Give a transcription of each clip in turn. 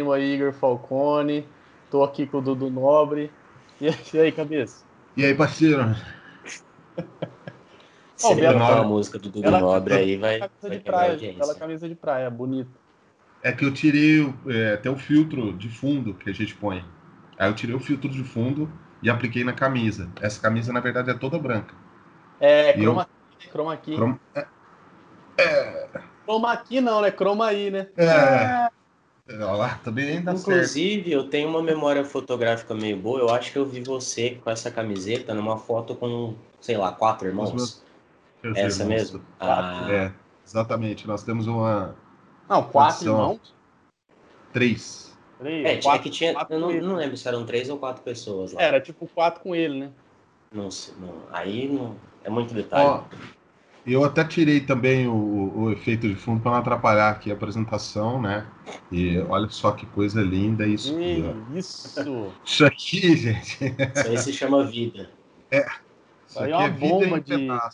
É. aí, Igor Falcone. Tô aqui com o Dudu Nobre. E aí, cabeça? E aí, parceiro? Se ele cantar a música do Dudu ela, Nobre aí, vai. Camisa vai de praia, aquela camisa de praia, bonita. É que eu tirei é, até o filtro de fundo que a gente põe. Aí eu tirei o filtro de fundo e apliquei na camisa. Essa camisa, na verdade, é toda branca. É, croma, eu... croma aqui. Croma... É... é... Croma aqui não, né? Croma aí, né? É. é. Olha lá, também dá Inclusive, certo. eu tenho uma memória fotográfica meio boa. Eu acho que eu vi você com essa camiseta numa foto com, sei lá, quatro irmãos. Essa irmãos. mesmo? Ah. É, exatamente. Nós temos uma. Não, quatro irmãos? Três. Três, é, quatro, é que tinha. Eu não, não, lembro se eram três ou quatro pessoas lá. Era tipo quatro com ele, né? Não, não aí não. É muito detalhe. Ó, eu até tirei também o, o efeito de fundo para não atrapalhar aqui a apresentação, né? E olha só que coisa linda isso. Aqui, isso! Isso aqui, gente. Isso aí se chama vida. É. Isso aí é uma é bomba de. Uma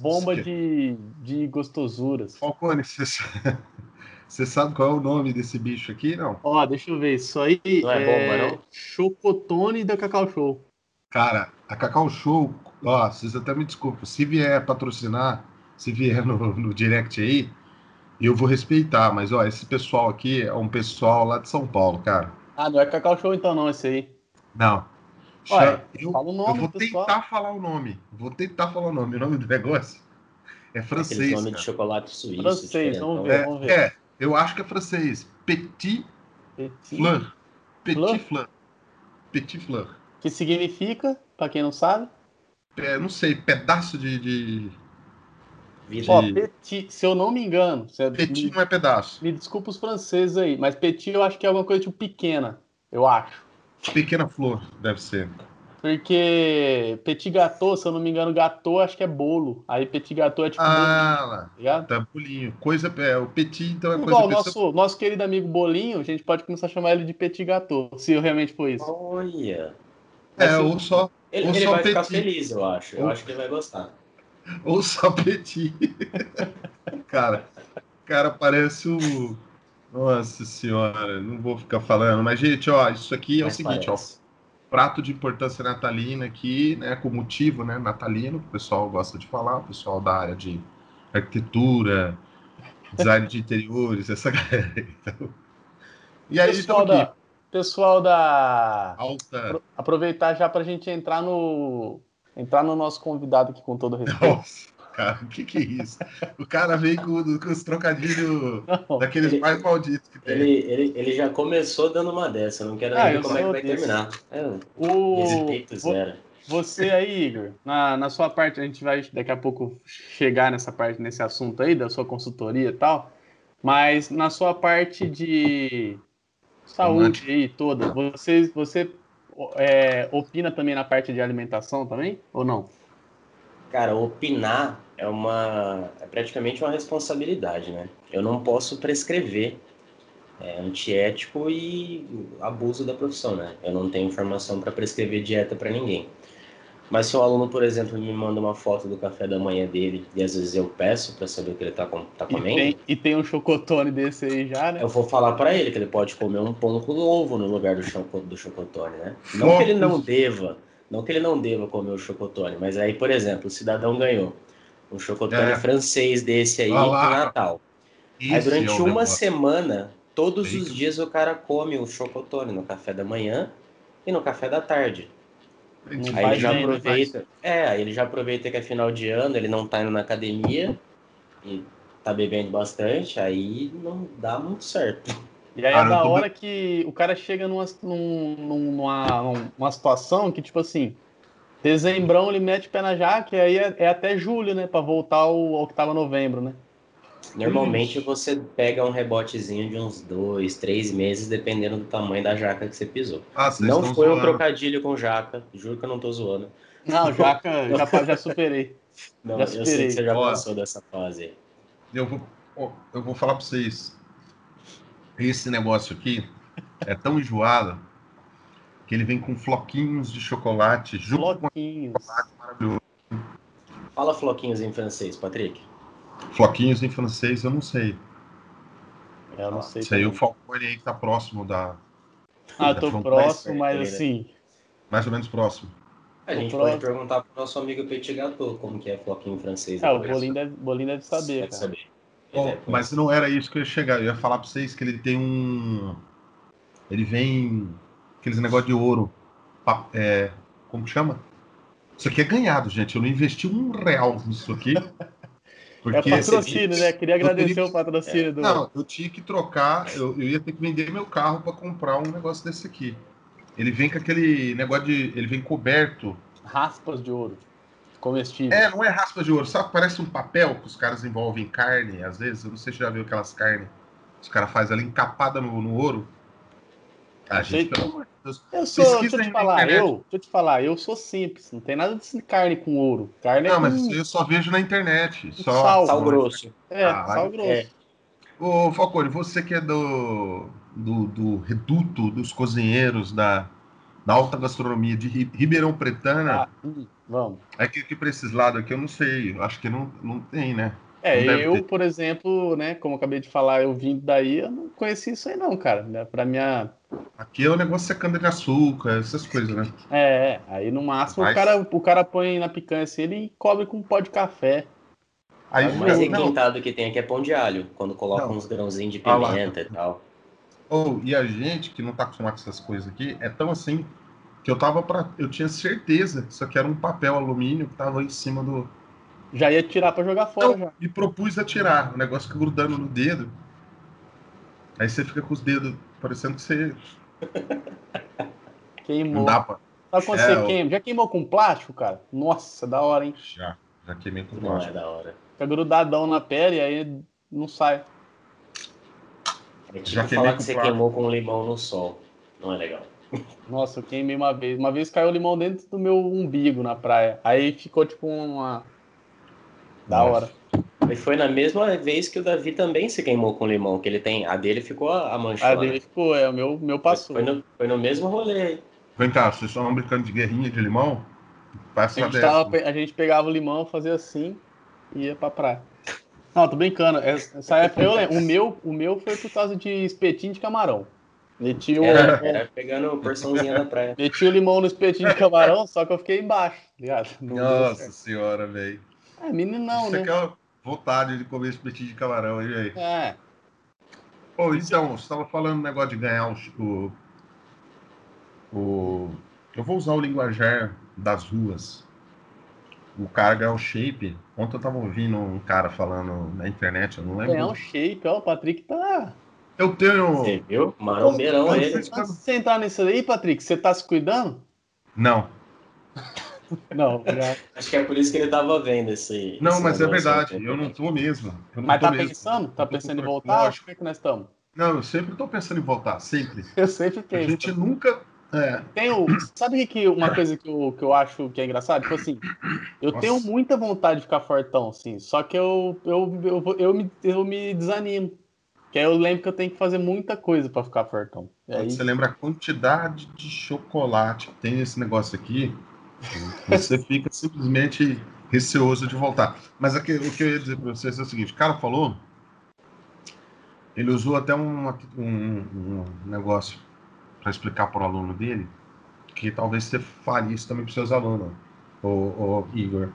bomba de, de gostosuras. Falcone, você, você sabe qual é o nome desse bicho aqui, não? Ó, deixa eu ver. Isso aí não é, é bomba, não? Chocotone da Cacau Show. Cara, a Cacau Show, ó, vocês até me desculpem, se vier patrocinar, se vier no, no direct aí, eu vou respeitar. Mas, ó, esse pessoal aqui é um pessoal lá de São Paulo, cara. Ah, não é Cacau Show então não, esse aí. Não. Olha, eu, nome, eu, vou pessoal. tentar falar o nome. Vou tentar falar o nome. O nome do negócio é francês. Aquele nome de chocolate suíço. Francês, vamos ver, é, vamos ver. É, eu acho que é francês. Petit, Petit Fleur. Petit Fleur. Petit Fleur. Que significa, para quem não sabe? É, não sei, pedaço de, de Ó, petit, se eu não me engano. petit me, não é pedaço. Me desculpa os franceses aí, mas petit eu acho que é alguma coisa tipo pequena. Eu acho. Pequena flor, deve ser. Porque petit gâteau, se eu não me engano, gâteau acho que é bolo. Aí petit gâteau é tipo. Ah, bolinho, lá. Tá bolinho. Coisa, é, o petit então é Igual, coisa. Nosso, nosso querido amigo Bolinho, a gente pode começar a chamar ele de petit gâteau, se realmente for isso. Olha. É, ou só. Ele, ele vai ficar feliz, eu acho. Eu ou... acho que ele vai gostar. Ou só Petit. cara, cara parece o. Nossa senhora, não vou ficar falando. Mas, gente, ó, isso aqui é Mas o seguinte, parece. ó. Prato de importância natalina aqui, né? Com motivo, né? Natalino, que o pessoal gosta de falar, o pessoal da área de arquitetura, design de interiores, essa galera. Então... E aí, pessoal da, pessoal da. Alta. Aproveitar já para a gente entrar no entrar no nosso convidado aqui com todo respeito. Nossa, cara, o que, que é isso? o cara vem com, com os trocadilhos não, daqueles ele, mais malditos que tem. Ele, ele, ele já começou dando uma dessa, não quero ah, ver como é que vai desse. terminar. É, o... Respeito zero. Você aí, Igor, na, na sua parte, a gente vai daqui a pouco chegar nessa parte, nesse assunto aí, da sua consultoria e tal, mas na sua parte de saúde aí toda, você, você é, opina também na parte de alimentação também, ou não? Cara, opinar é uma é praticamente uma responsabilidade, né? Eu não posso prescrever. É antiético e abuso da profissão, né? Eu não tenho informação para prescrever dieta para ninguém. Mas se o aluno, por exemplo, me manda uma foto do café da manhã dele e às vezes eu peço para saber o que ele está tá comendo. E tem, e tem, um chocotone desse aí já, né? Eu vou falar para ele que ele pode comer um pão com ovo no lugar do, choco, do chocotone, né? Não que ele não deva, não que ele não deva comer o chocotone, mas aí, por exemplo, o cidadão ganhou um chocotone é. francês desse aí no Natal. Isso aí durante é uma semana, todos os dias o cara come o chocotone no café da manhã e no café da tarde. Aí ele já aproveita. É, aí ele já aproveita que é final de ano, ele não tá indo na academia e tá bebendo bastante, aí não dá muito certo. E aí é da hora que o cara chega numa, numa, numa situação que, tipo assim, dezembrão ele mete o pé na jaca e aí é, é até julho, né? Pra voltar ao, ao que tava novembro, né? Normalmente você pega um rebotezinho de uns dois, três meses, dependendo do tamanho da jaca que você pisou. Ah, não foi zoando. um trocadilho com jaca, juro que eu não tô zoando. Não, jaca, já, já superei. Não, já superei. eu sei que você já passou dessa fase. Eu vou, eu vou falar para vocês. Esse negócio aqui é tão enjoado que ele vem com floquinhos de chocolate junto floquinhos. com chocolate maravilhoso. Fala floquinhos em francês, Patrick. Floquinhos em francês eu não sei. Eu não sei. Isso aí o Falcone aí que tá próximo da. Ah, tô próximo, mas né? assim. Mais ou menos próximo. A gente pode perguntar pro nosso amigo Petit Gâteau como que é floquinho francês. É, o Bolinho deve, deve saber. Deve saber. Bom, mas não era isso que eu ia chegar. Eu ia falar pra vocês que ele tem um. Ele vem. Aqueles negócio de ouro. É... Como chama? Isso aqui é ganhado, gente. Eu não investi um real nisso aqui. Porque é patrocínio, né? Queria agradecer teria... o patrocínio é. do. Não, eu tinha que trocar, eu, eu ia ter que vender meu carro para comprar um negócio desse aqui. Ele vem com aquele negócio de. Ele vem coberto. Raspas de ouro. Comestível. É, não é raspas de ouro. Sabe, parece um papel que os caras envolvem carne, às vezes. Eu não sei se já viu aquelas carnes. Os caras fazem ela encapada no, no ouro. A gente, pelo amor de Deus. Eu sou, deixa eu te falar, eu, deixa eu te falar, eu sou simples, não tem nada de carne com ouro. Carne não, é mas eu só vejo na internet. Só sal, sal grosso. É, ah, sal grosso. É. Ô, Falcone, você que é do, do, do reduto dos cozinheiros da, da alta gastronomia de Ribeirão Pretana. Ah, hum, vamos. É que, que para esses lados aqui eu não sei, acho que não, não tem, né? É, eu, ter. por exemplo, né, como eu acabei de falar, eu vim daí, eu não conheci isso aí não, cara. Né, pra minha... Aqui é o negócio de cana de açúcar, essas coisas, né? É, aí no máximo Mas... o, cara, o cara põe na picanha assim, ele cobre com um pó de café. Aí, o mais requintado que tem aqui é pão de alho, quando coloca não. uns grãozinhos de pimenta ah, e tal. Oh, e a gente que não tá acostumado com essas coisas aqui, é tão assim que eu tava para Eu tinha certeza que isso aqui era um papel alumínio que tava em cima do, já ia tirar para jogar fora. Não, já. E propus a tirar. O negócio fica grudando no dedo. Aí você fica com os dedos parecendo que você. Queimou. Não dá pra... Sabe quando é, você queima? Já queimou com plástico, cara? Nossa, da hora, hein? Já. Já queimei com plástico. Não é da hora. Fica grudadão na pele e aí não sai. É tipo já falar que você plástico. queimou com limão no sol. Não é legal. Nossa, eu queimei uma vez. Uma vez caiu limão dentro do meu umbigo na praia. Aí ficou tipo uma da hora. E foi na mesma vez que o Davi também se queimou com limão, que ele tem. A dele ficou a mancha. A dele ficou, é, o meu, meu passou. Foi no, foi no mesmo rolê. Vem cá, vocês estão brincando de guerrinha de limão? Passa a, gente tava, a gente pegava o limão, fazia assim e ia pra praia. Não, tô brincando. Essa época eu lembro. O meu, o meu foi por causa de espetinho de camarão. Meti o. Era, era pegando porçãozinha da praia. Meti o limão no espetinho de camarão, só que eu fiquei embaixo, ligado? Não Nossa senhora, velho. É, meninão, Isso né? Isso aqui é vontade de comer espetinho de camarão aí. É. Pô, então, você estava falando um negócio de ganhar o, o. Eu vou usar o linguajar das ruas. O cara ganhar o shape. Ontem eu tava ouvindo um cara falando na internet, eu não lembro. Ganhar o shape, ó, o Patrick tá. Eu tenho. Você viu? Marombeirão ele. Você entrar nisso aí, Patrick, você tá se cuidando? Não. Não, já... Acho que é por isso que ele tava vendo esse. Não, esse mas é verdade, eu não tô mesmo. Não mas tô tá mesmo. pensando? Tá pensando em voltar? Acho que, é que nós estamos. Não, eu sempre tô pensando em voltar, sempre. Eu sempre tenho. A gente nunca. É. Tenho, sabe que uma coisa que eu, que eu acho que é engraçado? Tipo assim, eu Nossa. tenho muita vontade de ficar fortão, assim, só que eu, eu, eu, eu, me, eu me desanimo. Que aí eu lembro que eu tenho que fazer muita coisa para ficar fortão. Aí... Você lembra a quantidade de chocolate que tem nesse negócio aqui? Você fica simplesmente receoso de voltar. Mas aqui, o que eu ia dizer para vocês é o seguinte: o cara falou, ele usou até um, um, um negócio para explicar para o aluno dele, que talvez você faria isso também para seus alunos, o, o Igor.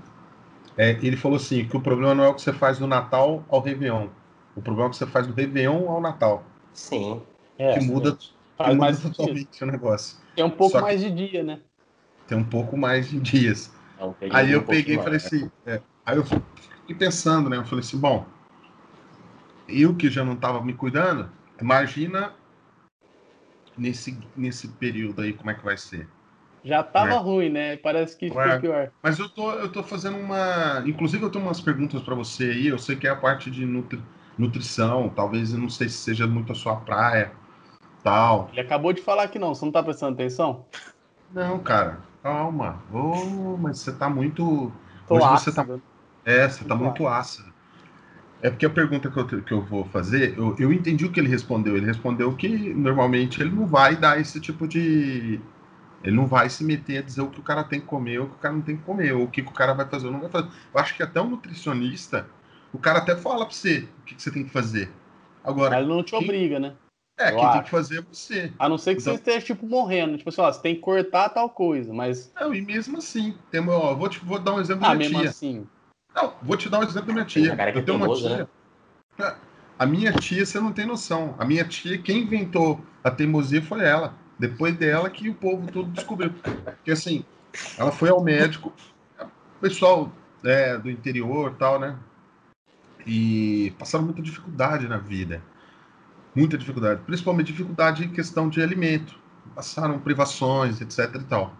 É, ele falou assim: que o problema não é o que você faz do Natal ao Réveillon, o problema é o que você faz do Réveillon ao Natal. Sim. É, que muda, que muda mais totalmente o negócio. É um pouco mais de dia, né? Tem um pouco mais de dias. aí eu um peguei e falei assim, é, aí eu fiquei pensando, né? Eu falei assim, bom, eu que já não estava me cuidando, imagina nesse, nesse período aí como é que vai ser. Já tava né? ruim, né? Parece que ficou é, pior. Mas eu tô, eu tô fazendo uma. Inclusive, eu tenho umas perguntas para você aí. Eu sei que é a parte de nutri... nutrição. Talvez eu não sei se seja muito a sua praia. Tal. Ele acabou de falar que não. Você não tá prestando atenção? Não, cara. Calma. Oh, mas você tá muito. Tô Hoje ácido. você tá. É, você tá muito ácido. É porque a pergunta que eu, que eu vou fazer, eu, eu entendi o que ele respondeu. Ele respondeu que normalmente ele não vai dar esse tipo de. Ele não vai se meter a dizer o que o cara tem que comer ou o que o cara não tem que comer, ou o que, o cara vai fazer ou não vai fazer. Eu acho que até um nutricionista, o cara até fala pra você o que, que você tem que fazer. Agora, Mas não te quem- obriga, né? É, quem tem acho. que fazer é você. A não ser que Então- você esteja, tipo, morrendo. Tipo assim, ó, você tem que cortar tal coisa, mas. Não, e mesmo assim, tem uma, ó, vou, te, vou dar um exemplo Ah, da minha mesmo tia. assim. Não, vou te dar um exemplo da minha Tem tia. uma cara é Eu tenho uma tia. É, A minha tia, você não tem noção. A minha tia, quem inventou a teimosia foi ela. Depois dela que o povo todo descobriu. Porque assim, ela foi ao médico, pessoal é, do interior e tal, né? E passaram muita dificuldade na vida. Muita dificuldade. Principalmente dificuldade em questão de alimento. Passaram privações, etc e tal.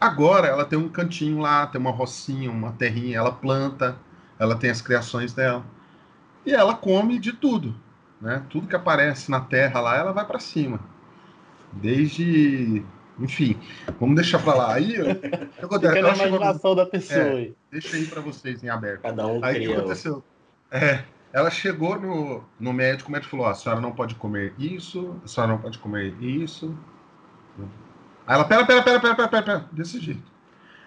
Agora ela tem um cantinho lá, tem uma rocinha, uma terrinha, ela planta, ela tem as criações dela. E ela come de tudo, né? Tudo que aparece na terra lá, ela vai para cima. Desde, enfim, vamos deixar para lá. Aí? Fica na Ela chegou no- imaginação da pessoa É. Deixa aí para vocês em aberto. Cada um Aí o que aconteceu? É, ela chegou no, no médico, o médico falou: ó, a senhora não pode comer isso, a senhora não pode comer isso. Aí ela, pera, pera, pera, pera, pera, pera, pera, desse jeito.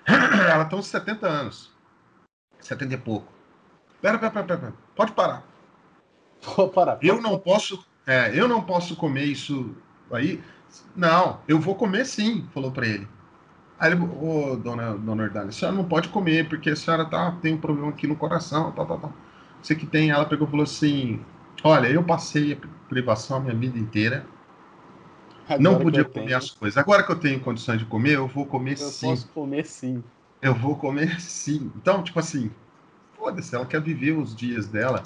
Ela tem uns 70 anos. 70 e pouco. Pera, pera, pera, pera, pera. pode parar. Vou parar. Eu não posso, é, eu não posso comer isso aí. Não, eu vou comer sim, falou para ele. Aí ele, ô, dona, dona Ordalha, a senhora não pode comer, porque a senhora tá, tem um problema aqui no coração, tal, tal, tal. Você que tem, ela pegou e falou assim, olha, eu passei a privação a minha vida inteira, não Agora que podia eu comer tenho, as coisas. Agora que eu tenho condições de comer, eu vou comer Eu sim. posso comer sim. Eu vou comer sim. Então, tipo assim, foda-se, ela quer viver os dias dela,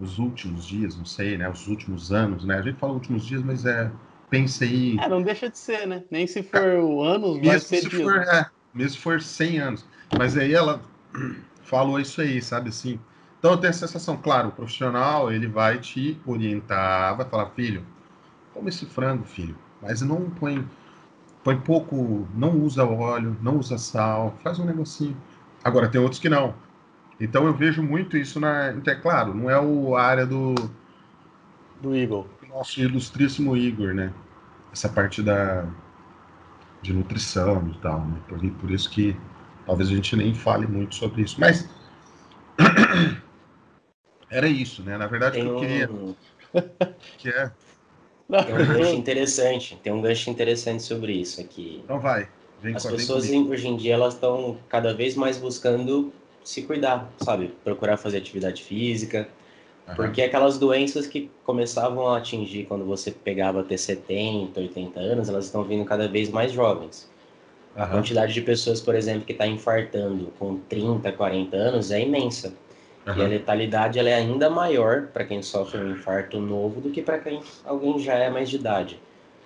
os últimos dias, não sei, né? Os últimos anos, né? A gente fala últimos dias, mas é. Pensa aí. É, não deixa de ser, né? Nem se for anos, vai mesmo ser se dias. for, é, mesmo se for 100 anos. Mas aí ela falou isso aí, sabe assim? Então eu tenho a sensação, claro, o profissional, ele vai te orientar, vai falar, filho, come esse frango, filho, mas não põe, põe pouco, não usa óleo, não usa sal, faz um negocinho. Agora tem outros que não. Então eu vejo muito isso na, é claro, não é o, a área do, Do Eagle. nosso ilustríssimo Igor, né? Essa parte da de nutrição e tal, né? Por, por isso que talvez a gente nem fale muito sobre isso. Mas era isso, né? Na verdade, Tem que eu queria um, que é. tem um gancho interessante. Tem um gancho interessante sobre isso aqui. Então vai. Vem As pessoas em- hoje em dia elas estão cada vez mais buscando se cuidar, sabe? Procurar fazer atividade física, Aham. porque aquelas doenças que começavam a atingir quando você pegava a ter 70, 80 anos, elas estão vindo cada vez mais jovens. A quantidade de pessoas, por exemplo, que está infartando com 30, 40 anos é imensa. E a letalidade ela é ainda maior para quem sofre um infarto novo do que para quem alguém já é mais de idade.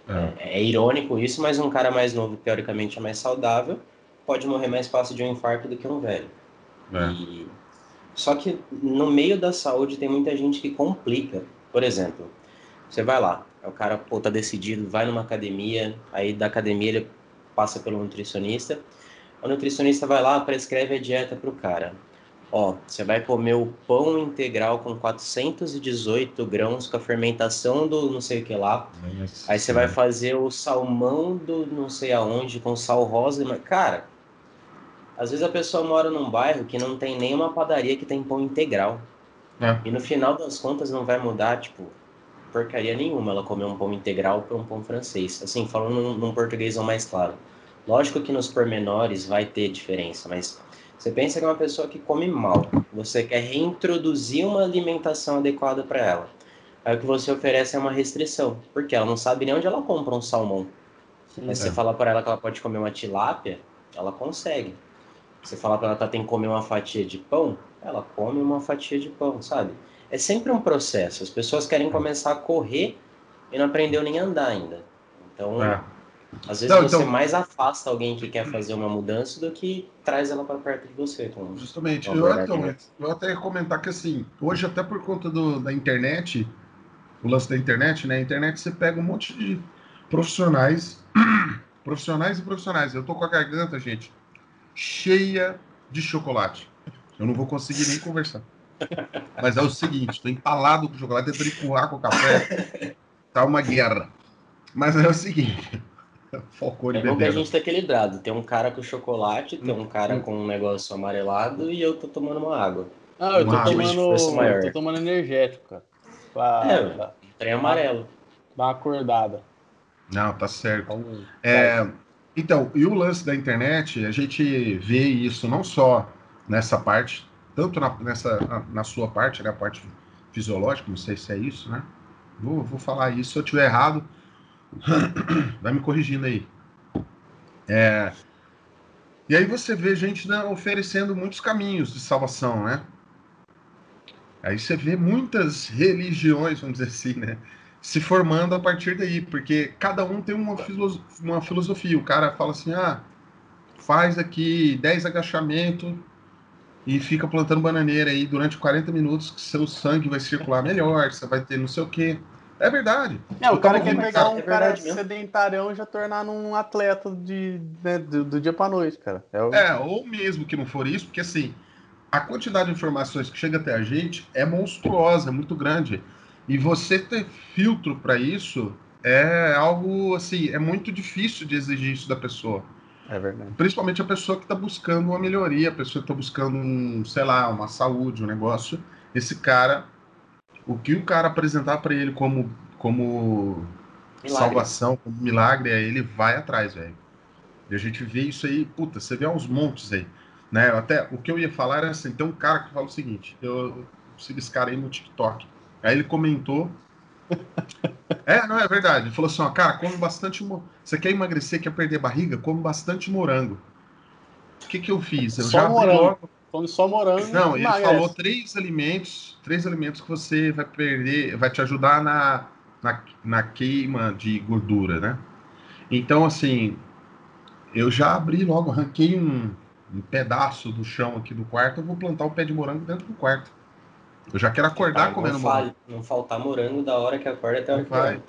Aham. É, é irônico isso, mas um cara mais novo, teoricamente é mais saudável, pode morrer mais fácil de um infarto do que um velho. É. E- Só que no meio da saúde tem muita gente que complica. Por exemplo, você vai lá, o cara pô, tá decidido, vai numa academia, aí da academia ele passa pelo nutricionista, o nutricionista vai lá, prescreve a dieta pro cara. Ó, você vai comer o pão integral com 418 grãos com a fermentação do não sei o que lá. Nossa Aí você vai fazer o salmão do não sei aonde com sal rosa. mas, Cara, às vezes a pessoa mora num bairro que não tem nenhuma padaria que tem pão integral. É. E no final das contas não vai mudar, tipo, porcaria nenhuma ela comer um pão integral para um pão francês. Assim, falando num, num português mais claro. Lógico que nos pormenores vai ter diferença, mas você pensa que é uma pessoa que come mal. Você quer reintroduzir uma alimentação adequada para ela. Aí o que você oferece é uma restrição, porque ela não sabe nem onde ela compra um salmão. Aí você É. fala para ela que ela pode comer uma tilápia, ela consegue. Você fala para ela que ela tem que comer uma fatia de pão, ela come uma fatia de pão, sabe? É sempre um processo. As pessoas querem começar a correr e não aprendeu nem a andar ainda. Então, É. às vezes Não, você então- mais afasta alguém que quer fazer uma mudança do que traz ela para perto de você. Justamente. Eu, então, né? eu até ia comentar que assim, hoje até por conta do, da internet, o lance da internet, né? A internet você pega um monte de profissionais, profissionais e profissionais. Eu tô com a garganta, gente, cheia de chocolate. Eu não vou conseguir nem conversar. Mas é o seguinte, tô empalado com chocolate, tentando empurrar com o café. Tá uma guerra. Mas é o seguinte. De é bom que a gente tá equilibrado. Tem um cara com chocolate, tem um cara com um negócio amarelado e eu tô tomando uma água. Ah, eu tô tomando. tô tomando energético, cara. Pra, é, pra, trem amarelo. Dá uma acordada. Não, tá certo. Então, é, então, e o lance da internet, a gente vê isso não só nessa parte, tanto na, nessa, na, na sua parte, né, a parte fisiológica, não sei se é isso, né? Vou, vou falar isso, se eu tiver errado, vai me corrigindo aí. É, e aí você vê gente né, oferecendo muitos caminhos de salvação, né? Aí você vê muitas religiões, vamos dizer assim, né? Se formando a partir daí, porque cada um tem uma, filosofia, uma filosofia. O cara fala assim, ah, faz aqui 10 agachamentos e fica plantando bananeira aí durante 40 minutos que seu sangue vai circular melhor, você vai ter não sei o quê. É verdade. É, o cara quer pegar um é cara sedentário e já tornar num atleta de, né, do, do, dia para noite, cara. É, o... é, ou mesmo que não for isso, porque assim, a quantidade de informações que chega até a gente é monstruosa, é muito grande. E você ter filtro para isso é algo assim, é muito difícil de exigir isso da pessoa. É verdade. Principalmente a pessoa que está buscando uma melhoria, a pessoa que está buscando um, sei lá, uma saúde, um negócio. Esse cara, o que o cara apresentar para ele como, como salvação, como milagre, aí ele vai atrás, velho. E a gente vê isso aí, puta, você vê aos montes aí. Né? Até o que eu ia falar era assim: tem um cara que fala o seguinte, eu sigo esse cara aí no TikTok. Aí ele comentou. é, não é verdade. Ele falou assim: ó, cara, come bastante. Você quer emagrecer, quer perder barriga? Come bastante morango. O que, que eu fiz? Eu só já morango. Logo... Come só morango. Não, ele falou três alimentos, três alimentos que você vai perder, vai te ajudar na, na, na queima de gordura, né? Então, assim, eu já abri logo, arranquei um, um pedaço do chão aqui do quarto, eu vou plantar o um pé de morango dentro do quarto. Eu já quero acordar comendo morango. Não faltar morango da hora que acorda até a hora que vai.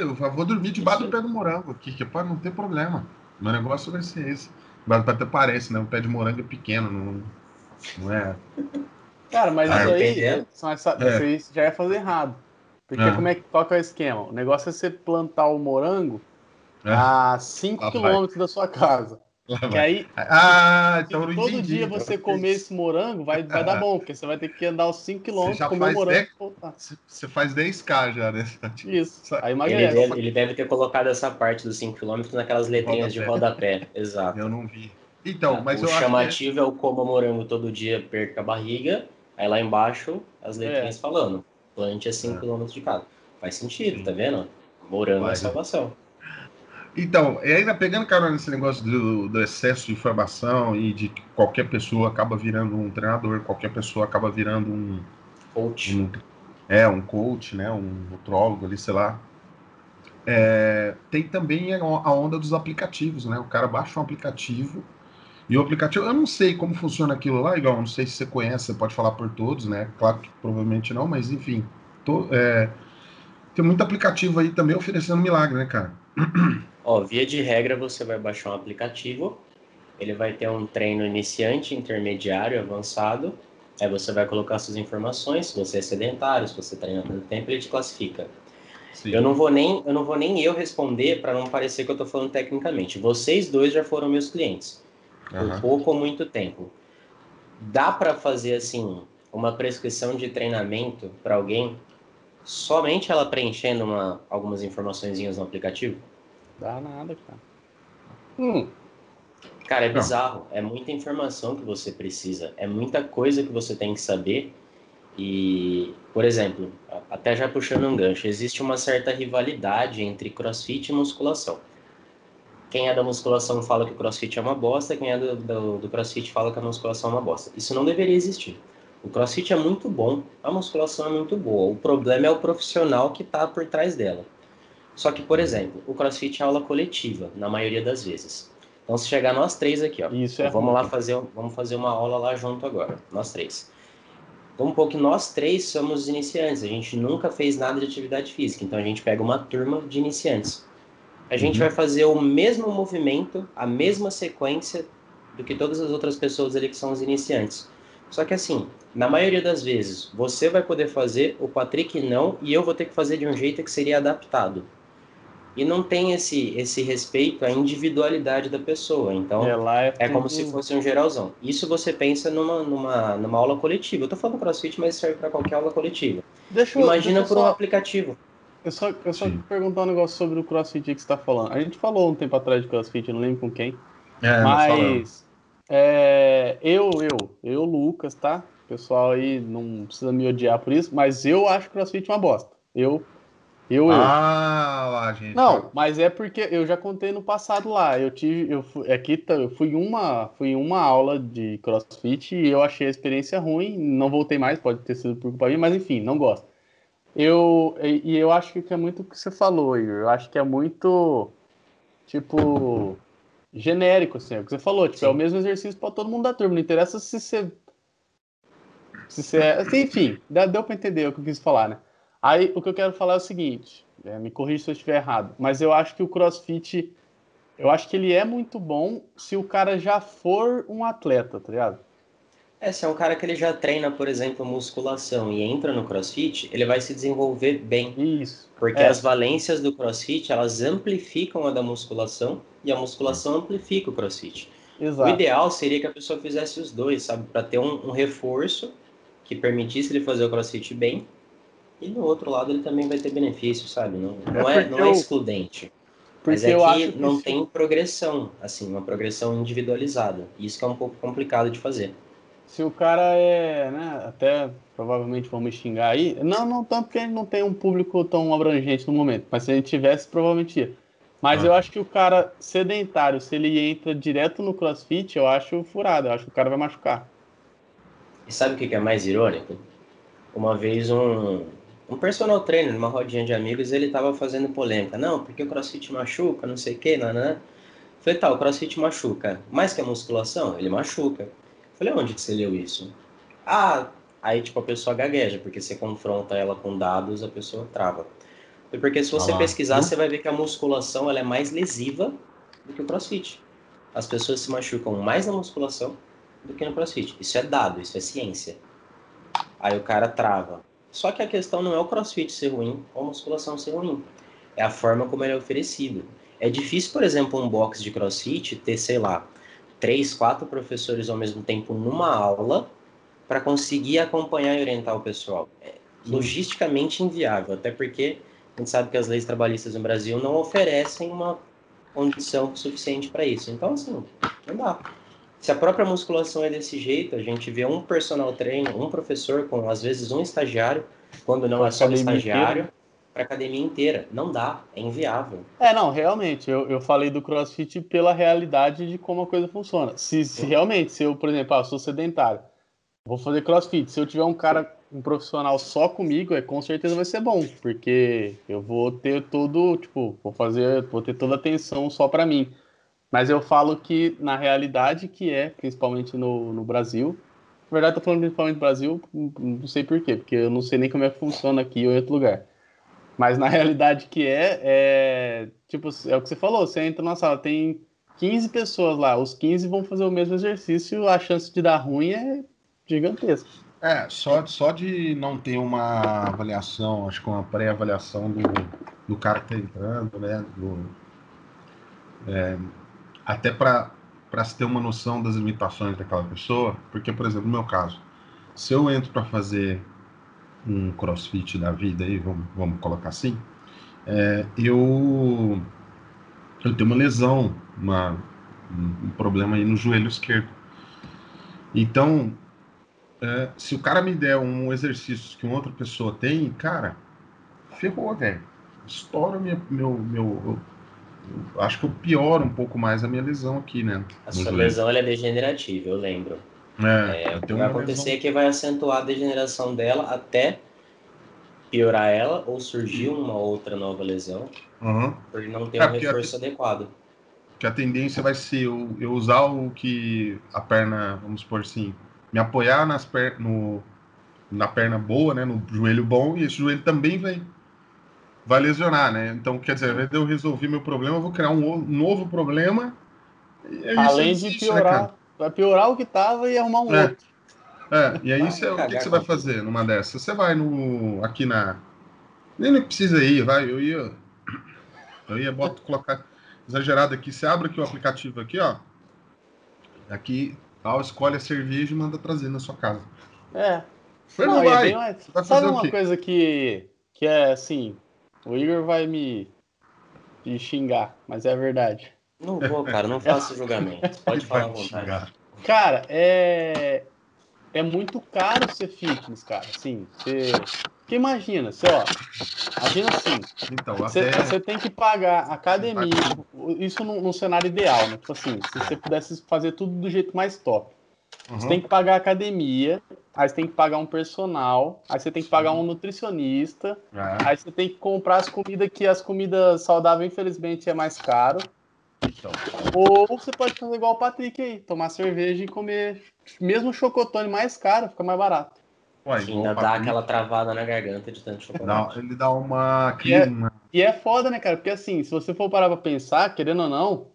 Eu vou dormir debaixo do pé do morango aqui, que pode não ter problema. Meu negócio vai ser esse. Mas até parece, né? O pé de morango é pequeno, não, não é. Cara, mas ah, isso aí, são essa, é. isso aí já ia fazer errado. Porque é. como é que qual que é o esquema? O negócio é você plantar o morango é. a 5 km da sua casa. Que aí, ah, então todo entendi, dia você comer esse morango, vai, vai dar bom, porque você vai ter que andar os 5km comer morango 10, voltar. Você faz 10k já, né? Isso, aí emagrece. Ele, ele deve ter colocado essa parte dos 5km naquelas letrinhas rodapé. de rodapé. Exato. Eu não vi. Então, mas o chamativo é... é... o coma morango todo dia, perca a barriga. Aí lá embaixo, as letrinhas é. falando. Plante a 5km é. de cada. Faz sentido, Sim. tá vendo? Morango vai. é salvação. Então, e ainda pegando carona nesse negócio do, do, excesso de informação e de que qualquer pessoa acaba virando um treinador, qualquer pessoa acaba virando um coach. Um, é, um coach, né? Um nutrólogo ali, sei lá. É, tem também a onda dos aplicativos, né? O cara baixa um aplicativo e o aplicativo, eu não sei como funciona aquilo lá, igual, não sei se você conhece, você pode falar por todos, né? Claro que provavelmente não, mas enfim. Tô, é, tem muito aplicativo aí também oferecendo milagre, né, cara? Ó, via de regra, você vai baixar um aplicativo, ele vai ter um treino iniciante, intermediário, avançado. Aí você vai colocar suas informações, se você é sedentário, se você treina tanto tempo, ele te classifica. Sim. Eu não vou nem eu não vou nem eu responder para não parecer que eu estou falando tecnicamente. Vocês dois já foram meus clientes por uhum. pouco ou muito tempo. Dá para fazer assim uma prescrição de treinamento para alguém somente ela preenchendo uma, algumas informações no aplicativo? Dá nada, cara. Hum. Cara, é bizarro. É muita informação que você precisa. É muita coisa que você tem que saber. E, por exemplo, até já puxando um gancho, existe uma certa rivalidade entre crossfit e musculação. Quem é da musculação fala que o crossfit é uma bosta, quem é do, do, do crossfit fala que a musculação é uma bosta. Isso não deveria existir. O crossfit é muito bom, a musculação é muito boa. O problema é o profissional que está por trás dela. Só que, por exemplo, o CrossFit é aula coletiva, na maioria das vezes. Então, se chegar nós três aqui, ó, Isso é vamos lá fazer, vamos fazer uma aula lá junto agora, nós três. Vamos um que nós três somos iniciantes, a gente nunca fez nada de atividade física, então a gente pega uma turma de iniciantes. A gente uhum. vai fazer o mesmo movimento, a mesma sequência do que todas as outras pessoas ali que são os iniciantes. Só que assim, na maioria das vezes, você vai poder fazer, o Patrick não, e eu vou ter que fazer de um jeito que seria adaptado. e não tem esse, esse respeito à individualidade da pessoa. Então, é, é, é como se fosse um geralzão. Isso você pensa numa, numa, numa aula coletiva. Eu tô falando CrossFit, mas serve para qualquer aula coletiva. Deixa eu, Imagina deixa por só, um aplicativo. Eu só, eu só perguntar um negócio sobre o CrossFit que você tá falando. A gente falou um tempo atrás de CrossFit, eu não lembro com quem. É, mas é, eu, eu, eu, Lucas, tá? O pessoal aí não precisa me odiar por isso, mas eu acho CrossFit uma bosta. Eu eu, ah, lá, gente. Não, mas é porque eu já contei no passado lá. Eu tive, eu fui, aqui tá, eu fui uma, fui uma aula de CrossFit e eu achei a experiência ruim. Não voltei mais, pode ter sido por culpa minha, mas enfim, não gosto. Eu e, eu acho que é muito o que você falou, Igor. Eu acho que é muito tipo genérico, assim, é o que você falou. Tipo, é o mesmo exercício para todo mundo da turma. Não interessa se você, se você, é, enfim, deu para entender o que eu quis falar, né? Aí o que eu quero falar é o seguinte, é, me corrija se eu estiver errado, mas eu acho que o CrossFit, eu acho que ele é muito bom se o cara já for um atleta, tá ligado? É, se é um cara que ele já treina, por exemplo, musculação e entra no CrossFit, ele vai se desenvolver bem. Isso. Porque é. as valências do CrossFit, elas amplificam a da musculação e a musculação amplifica o CrossFit. Exato. O ideal seria que a pessoa fizesse os dois, sabe? Para ter um, um reforço que permitisse ele fazer o CrossFit bem e do outro lado ele também vai ter benefício, sabe? Não, não, é, não é excludente. Mas é que não tem progressão, assim, uma progressão individualizada. Isso que é um pouco complicado de fazer. Se o cara é, né, até provavelmente vão me xingar aí, não, não tanto porque ele não tem um público tão abrangente no momento, mas se ele tivesse, provavelmente ia. Mas ah. eu acho que o cara sedentário, se ele entra direto no crossfit, eu acho furado, eu acho que o cara vai machucar. E sabe o que é mais irônico? Uma vez um, um personal trainer, numa rodinha de amigos, ele tava fazendo polêmica. Não, porque o crossfit machuca, não sei o que, né? Falei, tá, o crossfit machuca. Mais que a musculação, ele machuca. Falei, onde que você leu isso? Ah, aí tipo a pessoa gagueja, porque você confronta ela com dados, a pessoa trava. Porque se você ah, pesquisar, você vai ver que a musculação ela é mais lesiva do que o crossfit. As pessoas se machucam mais na musculação do que no crossfit. Isso é dado, isso é ciência. Aí o cara trava. Só que a questão não é o crossfit ser ruim ou a musculação ser ruim. É a forma como ele é oferecido. É difícil, por exemplo, um box de crossfit ter, sei lá, três, quatro professores ao mesmo tempo numa aula para conseguir acompanhar e orientar o pessoal. É logisticamente inviável, até porque a gente sabe que as leis trabalhistas no Brasil não oferecem uma condição suficiente para isso. Então, assim, não dá. Se a própria musculação é desse jeito, a gente vê um personal trainer, um professor com às vezes um estagiário, quando não é só um estagiário, para a academia inteira. Não dá, é inviável. É, não, realmente, eu, eu falei do crossfit pela realidade de como a coisa funciona. Se, se realmente, se eu, por exemplo, ah, sou sedentário, vou fazer crossfit, se eu tiver um cara, um profissional só comigo, é, com certeza vai ser bom, porque eu vou ter todo, tipo, vou fazer, vou ter toda a atenção só para mim. Mas eu falo que, na realidade, que é, principalmente no, no Brasil, na verdade, estou falando principalmente no Brasil, não sei porquê, porque eu não sei nem como é que funciona aqui ou em outro lugar. Mas na realidade que é, é tipo, é o que você falou, você entra na sala, tem 15 pessoas lá, os 15 vão fazer o mesmo exercício, a chance de dar ruim é gigantesca. É, só, só de não ter uma avaliação, acho que uma pré-avaliação do, do cara que tá entrando, né? Do, é, até para se ter uma noção das limitações daquela pessoa, porque, por exemplo, no meu caso, se eu entro para fazer um crossfit da vida, aí, vamos, vamos colocar assim, é, eu, eu tenho uma lesão, uma, um problema aí no joelho esquerdo. Então, é, se o cara me der um exercício que uma outra pessoa tem, cara, ferrou, velho. Estoura minha, meu, meu, acho que eu pioro um pouco mais a minha lesão aqui, né? A sua lesão é degenerativa, eu lembro. É, é, o que vai acontecer é que vai acentuar a degeneração dela até piorar ela ou surgir uma outra nova lesão uhum. por não ter é, um reforço a, adequado. Que a tendência vai ser eu, eu, usar o que a perna, vamos supor assim, me apoiar nas per, no, na perna boa, né, no joelho bom, e esse joelho também vai vai lesionar, né? Então, quer dizer, ao invés de eu resolver meu problema, eu vou criar um novo problema. É Além de né, piorar, né, vai piorar o que tava e arrumar um é. outro. É, e aí você, o que, que, você vai fazer numa dessas? Você vai no aqui na nem precisa ir, vai, eu ia Eu ia botar, colocar exagerado aqui. Você abre aqui o aplicativo aqui, ó. Aqui, tal, escolhe a cerveja e manda trazer na sua casa. É. Foi não, não vai. É mais... vai Sabe uma coisa que, que é assim, o Igor vai me, me xingar, mas é verdade. Não vou, cara, não faço julgamento. Pode falar à vontade. Cara, é é muito caro ser fitness, cara. Assim, você. Porque imagina, você, ó. Imagina assim. Então, você, até... você tem que pagar academia. Isso num, num, cenário ideal, né? Tipo assim, se você pudesse fazer tudo do jeito mais top. Uhum. Você tem que pagar academia, aí você tem que pagar um personal, aí você tem que pagar um nutricionista, é. aí você tem que comprar as comidas que as comidas saudáveis, infelizmente, é mais caro. Então. Ou você pode fazer igual o Patrick aí, tomar cerveja e comer mesmo chocotone mais caro, fica mais barato. Ué, ainda dá aquela travada na garganta de tanto chocolate. Não, ele dá uma e é, e é foda, né, cara? Porque assim, se você for parar pra pensar, querendo ou não,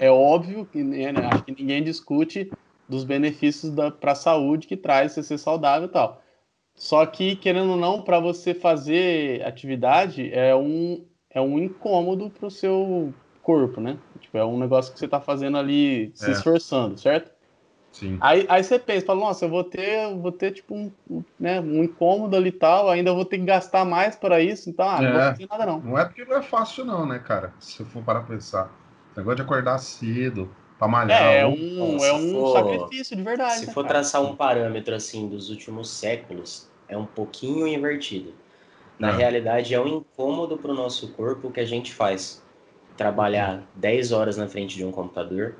é óbvio que né, acho que ninguém discute dos benefícios da, pra saúde que traz você ser saudável e tal. Só que, querendo ou não, para você fazer atividade é um, é um incômodo pro seu corpo, né? Tipo, é um negócio que você tá fazendo ali, se é. esforçando, certo? Sim. Aí, aí você pensa, fala, nossa, eu vou ter, vou ter tipo um, né, um incômodo ali e tal, ainda vou ter que gastar mais para isso, então ah, é. não vou fazer nada não. Não é porque não é fácil não, né, cara? Se eu for para pensar. O negócio de acordar cedo, pra malhar. É, é um, é um for, sacrifício de verdade. Se né, for cara? traçar um parâmetro assim dos últimos séculos, é um pouquinho invertido. Na é. realidade, é um incômodo para o nosso corpo que a gente faz. Trabalhar 10 horas na frente de um computador,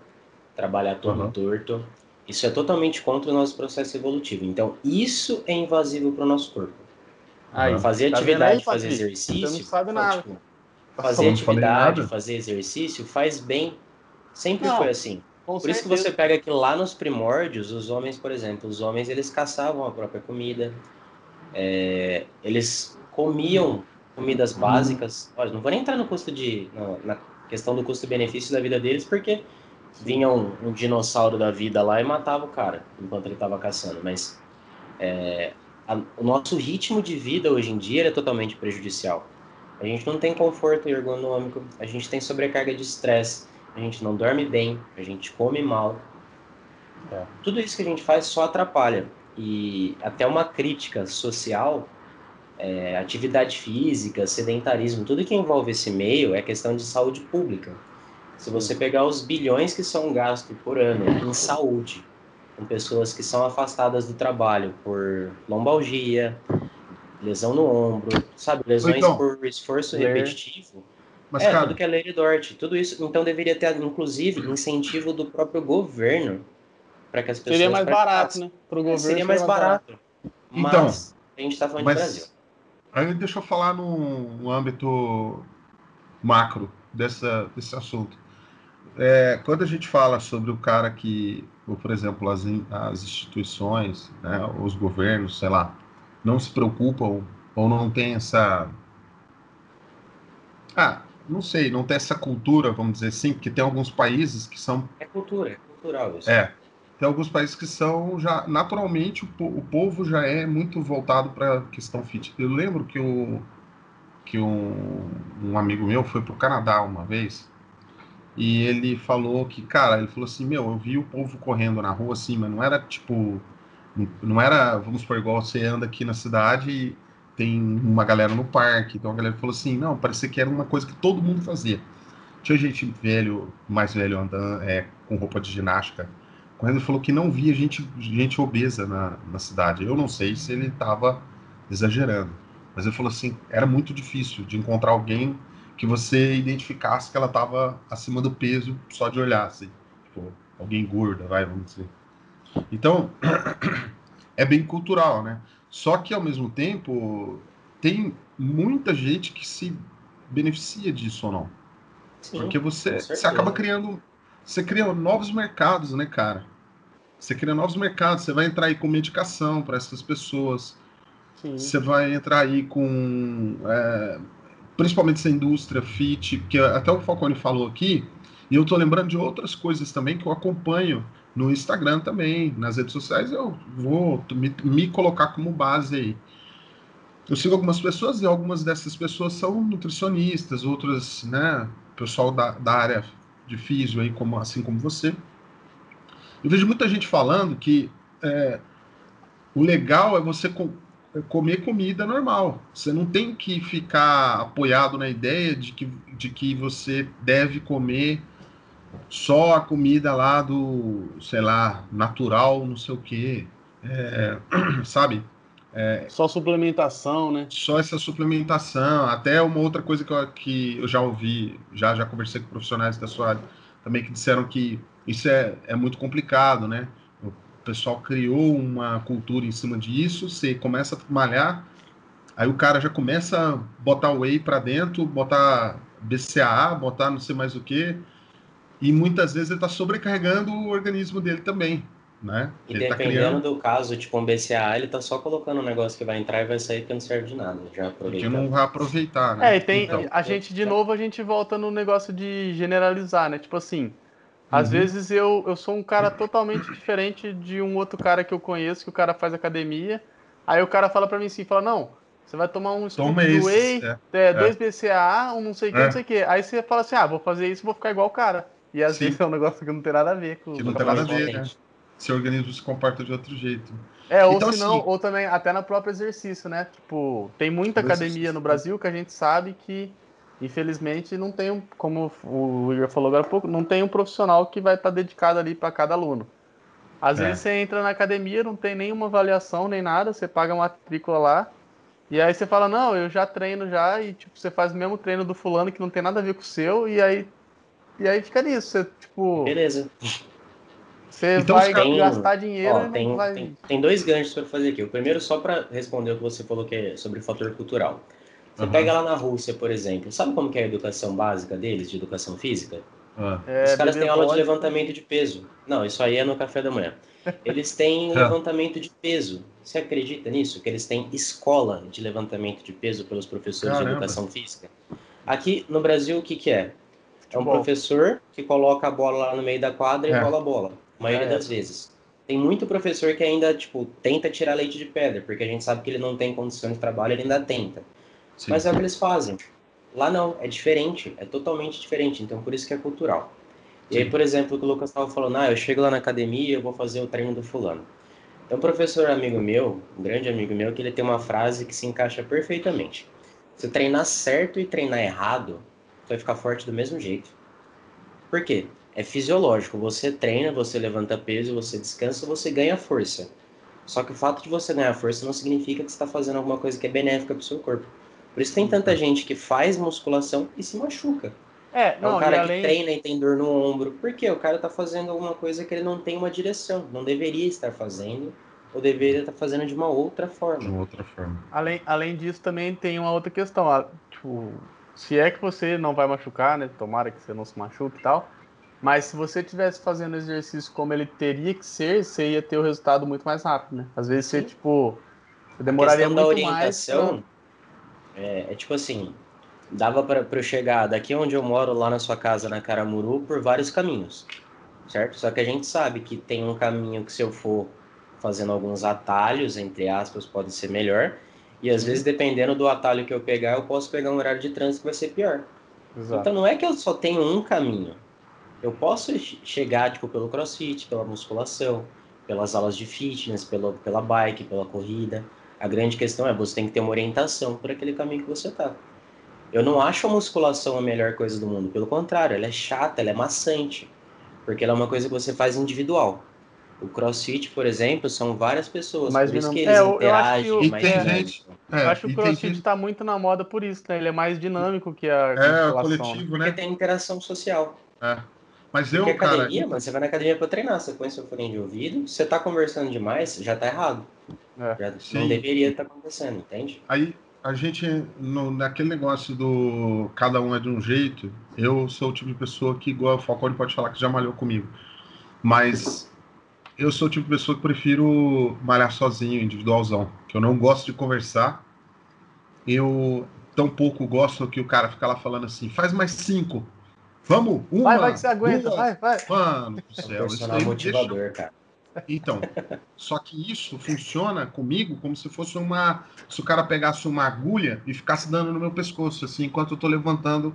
trabalhar todo uhum. torto, isso é totalmente contra o nosso processo evolutivo. Então, isso é invasivo para o nosso corpo. Aí, fazer tá atividade, aí, fazer exercício. Você não sabe nada. Tipo, fazer atividade, fazer exercício faz bem. Sempre não, foi assim. Por certeza. isso que você pega que lá nos primórdios, os homens, por exemplo, os homens eles caçavam a própria comida, é, eles comiam comidas básicas. Olha, não vou nem entrar no custo de. na questão do custo-benefício da vida deles, porque vinha um, um, dinossauro da vida lá e matava o cara enquanto ele estava caçando. Mas é, a, o nosso ritmo de vida hoje em dia é totalmente prejudicial. A gente não tem conforto ergonômico, a gente tem sobrecarga de estresse, a gente não dorme bem, a gente come mal. É. Tudo isso que a gente faz só atrapalha. E até uma crítica social, é, atividade física, sedentarismo, tudo que envolve esse meio é questão de saúde pública. Se você pegar os bilhões que são gastos por ano em saúde, com pessoas que são afastadas do trabalho por lombalgia, lesão no ombro, sabe, lesões então, por esforço ler. repetitivo. Mas, é, cara... tudo que é lei de Dort, tudo isso, então deveria ter, inclusive, incentivo do próprio governo para que as pessoas... Seria mais barato, né? Para o governo seria mais barato. Mas então, a gente está falando mas, de Brasil. Aí deixa eu falar no, no âmbito macro dessa, desse assunto é, quando a gente fala sobre o cara que, ou, por exemplo, as, as instituições, né, os governos, sei lá, não se preocupam ou não tem essa. Ah, não sei, não tem essa cultura, vamos dizer assim, porque tem alguns países que são. É cultura, é cultural isso. É. Tem alguns países que são já. Naturalmente, o, o povo já é muito voltado para a questão fit. Eu lembro que, o, que um, um amigo meu foi para o Canadá uma vez e ele falou que, cara, ele falou assim, meu, eu vi o povo correndo na rua assim, mas não era tipo. Não era, vamos supor, igual você anda aqui na cidade e tem uma galera no parque. Então a galera falou assim, não, parecia que era uma coisa que todo mundo fazia. Tinha gente velho, mais velho, andando é, com roupa de ginástica. Correndo, ele falou que não via gente, gente obesa na, na cidade. Eu não sei se ele estava exagerando. Mas ele falou assim, era muito difícil de encontrar alguém que você identificasse que ela estava acima do peso só de olhar, assim. Tipo, alguém gorda, vai, vamos dizer. Então, é bem cultural, né? Só que, ao mesmo tempo, tem muita gente que se beneficia disso ou não. Sim, Porque você, você acaba criando... Você cria novos mercados, né, cara? Você cria novos mercados. Você vai entrar aí com medicação para essas pessoas. Sim. Você vai entrar aí com... É, principalmente essa indústria fit, que até o Falcone falou aqui, e eu estou lembrando de outras coisas também que eu acompanho no Instagram também, nas redes sociais, eu vou me, me colocar como base aí. eu sigo algumas pessoas e algumas dessas pessoas são nutricionistas, outras, né, pessoal da, da área de físio aí, como, assim como você. Eu vejo muita gente falando que é, o legal é você com, é comer comida normal. Você não tem que ficar apoiado na ideia de que, de que você deve comer só a comida lá do, sei lá, natural, não sei o quê. É, sabe? É, só suplementação, né? Só essa suplementação. Até uma outra coisa que eu, que eu já ouvi, já, já conversei com profissionais da sua área também que disseram que isso é, é muito complicado, né? O pessoal criou uma cultura em cima disso, você começa a malhar, aí o cara já começa a botar whey para dentro, botar BCAA, botar não sei mais o que, e muitas vezes ele está sobrecarregando o organismo dele também. Né? E ele tá dependendo tá criando... do caso, tipo um BCA, ele tá só colocando um negócio que vai entrar e vai sair que não serve de nada. Já Porque não vai aproveitar, né? É, e tem. Então, a gente, de novo, a gente volta no negócio de generalizar, né? Tipo assim, às uhum. vezes eu, eu sou um cara totalmente diferente de um outro cara que eu conheço, que o cara faz academia. Aí o cara fala para mim assim, fala, não, você vai tomar um scoop do whey, é, é, dois BCAA, um não sei o que, é. não sei o que. Aí você fala assim, ah, vou fazer isso, vou ficar igual o cara. E às Sim. vezes é um negócio que não tem nada a ver com Que não tem nada a ver, né? seu organismo se comporta de outro jeito. É, ou então, se não, assim, ou também até no próprio exercício, né? Tipo, tem muita academia no Brasil que a gente sabe que, infelizmente, não tem, um, como o Igor falou agora há pouco, não tem um profissional que vai estar dedicado ali para cada aluno. Às é. vezes você entra na academia, não tem nenhuma avaliação nem nada, você paga uma matrícula lá, e aí você fala, não, eu já treino já, e tipo, você faz o mesmo treino do fulano que não tem nada a ver com o seu, e aí, e aí fica nisso, você, tipo... Beleza. Você então, vai tem, gastar dinheiro ó, tem, vai... tem, tem, dois ganchos para fazer aqui. O primeiro, só para responder o que você falou que é sobre o fator cultural. Você uhum. pega lá na Rússia, por exemplo, sabe como que é a educação básica deles, de educação física? Uhum. É, Os caras têm aula de levantamento de peso. Não, isso aí é no café da manhã. Eles têm é. levantamento de peso. Você acredita nisso? Que eles têm escola de levantamento de peso pelos professores Caramba. de educação física? Aqui no Brasil, o que, que é? É um professor que coloca a bola lá no meio da quadra e é. rola a bola maioria é. das vezes. Tem muito professor que ainda, tipo, tenta tirar leite de pedra, porque a gente sabe que ele não tem condição de trabalho, ele ainda tenta. Sim. Mas é o que eles fazem. Lá não, é diferente, é totalmente diferente, então por isso que é cultural. Sim. E aí, por exemplo, o que o Lucas estava falando, ah, eu chego lá na academia, eu vou fazer o treino do fulano. Tem um professor amigo meu, um grande amigo meu, que ele tem uma frase que se encaixa perfeitamente. Se treinar certo e treinar errado, vai ficar forte do mesmo jeito. Por quê? é fisiológico. Você treina, você levanta peso, você descansa, você ganha força. Só que o fato de você ganhar força não significa que você está fazendo alguma coisa que é benéfica para o seu corpo. Por isso tem tanta gente que faz musculação e se machuca. É, não, é um cara que além... treina e tem dor no ombro. Por quê? O cara está fazendo alguma coisa que ele não tem uma direção, não deveria estar fazendo, ou deveria estar fazendo de uma outra forma. De uma outra forma. Além, além disso, também tem uma outra questão. Tipo, se é que você não vai machucar, né? Tomara que você não se machuque e tal mas se você tivesse fazendo o exercício como ele teria que ser, você ia ter o resultado muito mais rápido, né? Às vezes você, tipo, você demoraria muito da orientação, mais. Pra... É, é tipo assim, dava para eu chegar daqui onde eu moro, lá na sua casa, na Caramuru, por vários caminhos, certo? Só que a gente sabe que tem um caminho que se eu for fazendo alguns atalhos, entre aspas, pode ser melhor, e às vezes, dependendo do atalho que eu pegar, eu posso pegar um horário de trânsito que vai ser pior. Exato. Então não é que eu só tenho um caminho, eu posso chegar tipo pelo CrossFit, pela musculação, pelas aulas de fitness, pela, pela bike, pela corrida. A grande questão é você tem que ter uma orientação por aquele caminho que você tá. Eu não acho a musculação a melhor coisa do mundo, pelo contrário, ela é chata, ela é maçante, porque ela é uma coisa que você faz individual. O CrossFit, por exemplo, são várias pessoas, mas por isso não... que eles é, interagem eu acho que, mais é, gente, é, Eu acho que o CrossFit está muito na moda por isso, né? Ele é mais dinâmico que a É, coletivo, né? Porque tem interação social. É. Mas eu, Porque academia, cara... você vai na academia para treinar, você põe seu fone de ouvido, você tá conversando demais, já tá errado. É, já não deveria estar tá acontecendo, entende? Aí a gente, no, naquele negócio do cada um é de um jeito, eu sou o tipo de pessoa que, igual o Falcone pode falar que já malhou comigo, mas eu sou o tipo de pessoa que prefiro malhar sozinho, individualzão, que eu não gosto de conversar. Eu tão pouco gosto que o cara fica lá falando assim, faz mais cinco. Vamos, uma, Vai, vai que você aguenta, duas. vai, vai. Mano do céu, isso aí motivador, deixa... cara. Então, só que isso funciona comigo como se fosse uma. Se o cara pegasse uma agulha e ficasse dando no meu pescoço, assim, enquanto eu tô levantando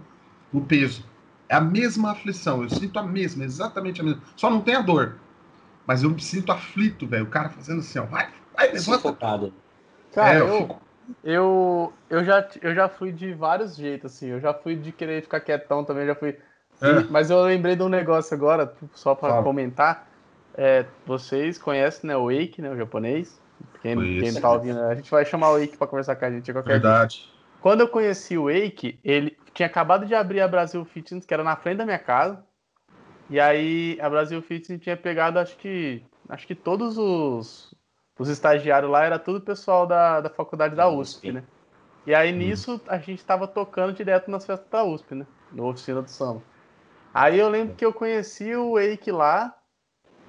o peso. É a mesma aflição, eu sinto a mesma, exatamente a mesma. Só não tem a dor. Mas eu me sinto aflito, velho. O cara fazendo assim, ó, vai, vai, levanta. Sufocado. Cara, é, eu, eu, fico... eu, eu, já, eu já fui de vários jeitos, assim. Eu já fui de querer ficar quietão também, já fui. É. Mas eu lembrei de um negócio agora, só para comentar. É, vocês conhecem né, o Wake, né, o japonês? Quem, quem tá ouvindo, a gente vai chamar o Wake para conversar com a gente. Qualquer Verdade. Dia. Quando eu conheci o Wake, ele tinha acabado de abrir a Brasil Fitness, que era na frente da minha casa. E aí a Brasil Fitness tinha pegado, acho que, acho que todos os, os estagiários lá era tudo pessoal da, da faculdade da USP, né? E aí hum. nisso a gente estava tocando direto nas festas da USP, né? No oficina do samba. Aí eu lembro que eu conheci o Eike lá,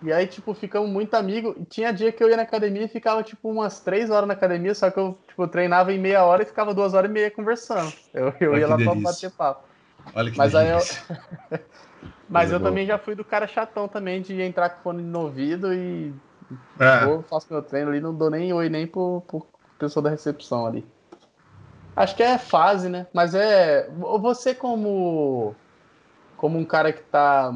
e aí, tipo, ficamos muito amigos. E tinha dia que eu ia na academia e ficava, tipo, umas três horas na academia, só que eu, tipo, treinava em meia hora e ficava duas horas e meia conversando. Eu, eu ia lá delícia. pra bater papo. Olha que Mas delícia. aí eu. Mas eu boa. também já fui do cara chatão também de entrar com fone no ouvido e é. vou, faço meu treino ali, não dou nem oi nem pro, pro pessoa da recepção ali. Acho que é fase, né? Mas é. Você como. Como um cara que tá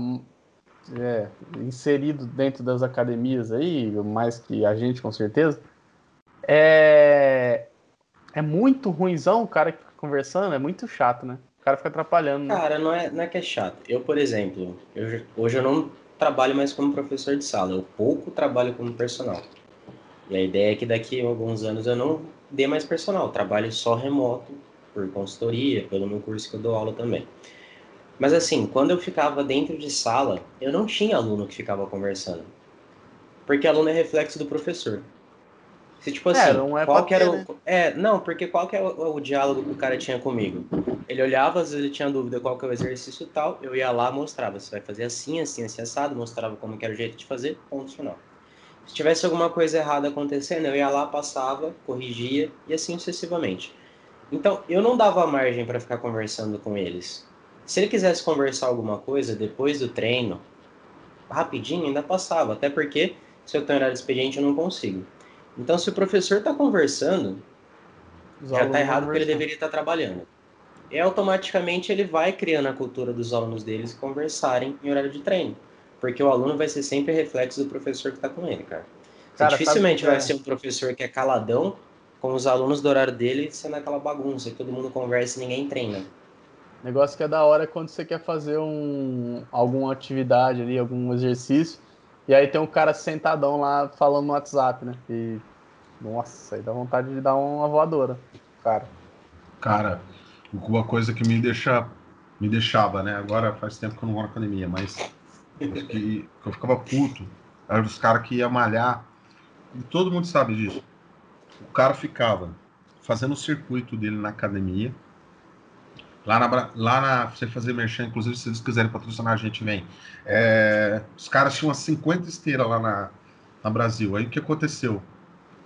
é, inserido dentro das academias aí, mais que a gente com certeza. É. É muito ruimzão o cara que fica conversando, é muito chato, né? O cara fica atrapalhando. Né? Cara, não é, não é que é chato. Eu, por exemplo, eu, hoje eu não trabalho mais como professor de sala, eu pouco trabalho como personal. E a ideia é que daqui a alguns anos eu não dê mais personal, trabalho só remoto, por consultoria, pelo meu curso que eu dou aula também. Mas assim, quando eu ficava dentro de sala, eu não tinha aluno que ficava conversando. Porque aluno é reflexo do professor. Se, tipo é, assim, é, não é qual que era o... Né? É, não, porque qual que é o, o, diálogo que o cara tinha comigo? Ele olhava, às vezes ele tinha dúvida qual que é o exercício tal, eu ia lá, mostrava, você vai fazer assim, assim, assim, assado, mostrava como que era o jeito de fazer, ponto final. Se tivesse alguma coisa errada acontecendo, eu ia lá, passava, corrigia e assim sucessivamente. Então, eu não dava margem para ficar conversando com eles. Se ele quisesse conversar alguma coisa depois do treino, rapidinho, ainda passava, até porque se eu tenho horário de expediente eu não consigo. Então, se o professor está conversando, Os já está errado porque ele deveria estar tá trabalhando. E automaticamente ele vai criando a cultura dos alunos deles conversarem em horário de treino. Porque o aluno vai ser sempre reflexo do professor que está com ele, cara. cara dificilmente vai é? ser um professor que é caladão com os alunos do horário dele sendo aquela bagunça, e todo mundo conversa e ninguém treina. Negócio que é da hora quando você quer fazer um, alguma atividade ali, algum exercício, e aí tem um cara sentadão lá falando no WhatsApp, né? E. Nossa, aí dá vontade de dar uma voadora, cara. Cara, uma coisa que me deixa. Me deixava, né? Agora faz tempo que eu não vou na academia, mas que, que eu ficava puto. Era dos caras que ia malhar. E todo mundo sabe disso. O cara ficava fazendo o circuito dele na academia Lá na, lá na. Você fazer merchan, inclusive, se eles quiserem patrocinar, a gente vem. É, os caras tinham umas 50 esteiras lá na, na Brasil. Aí o que aconteceu?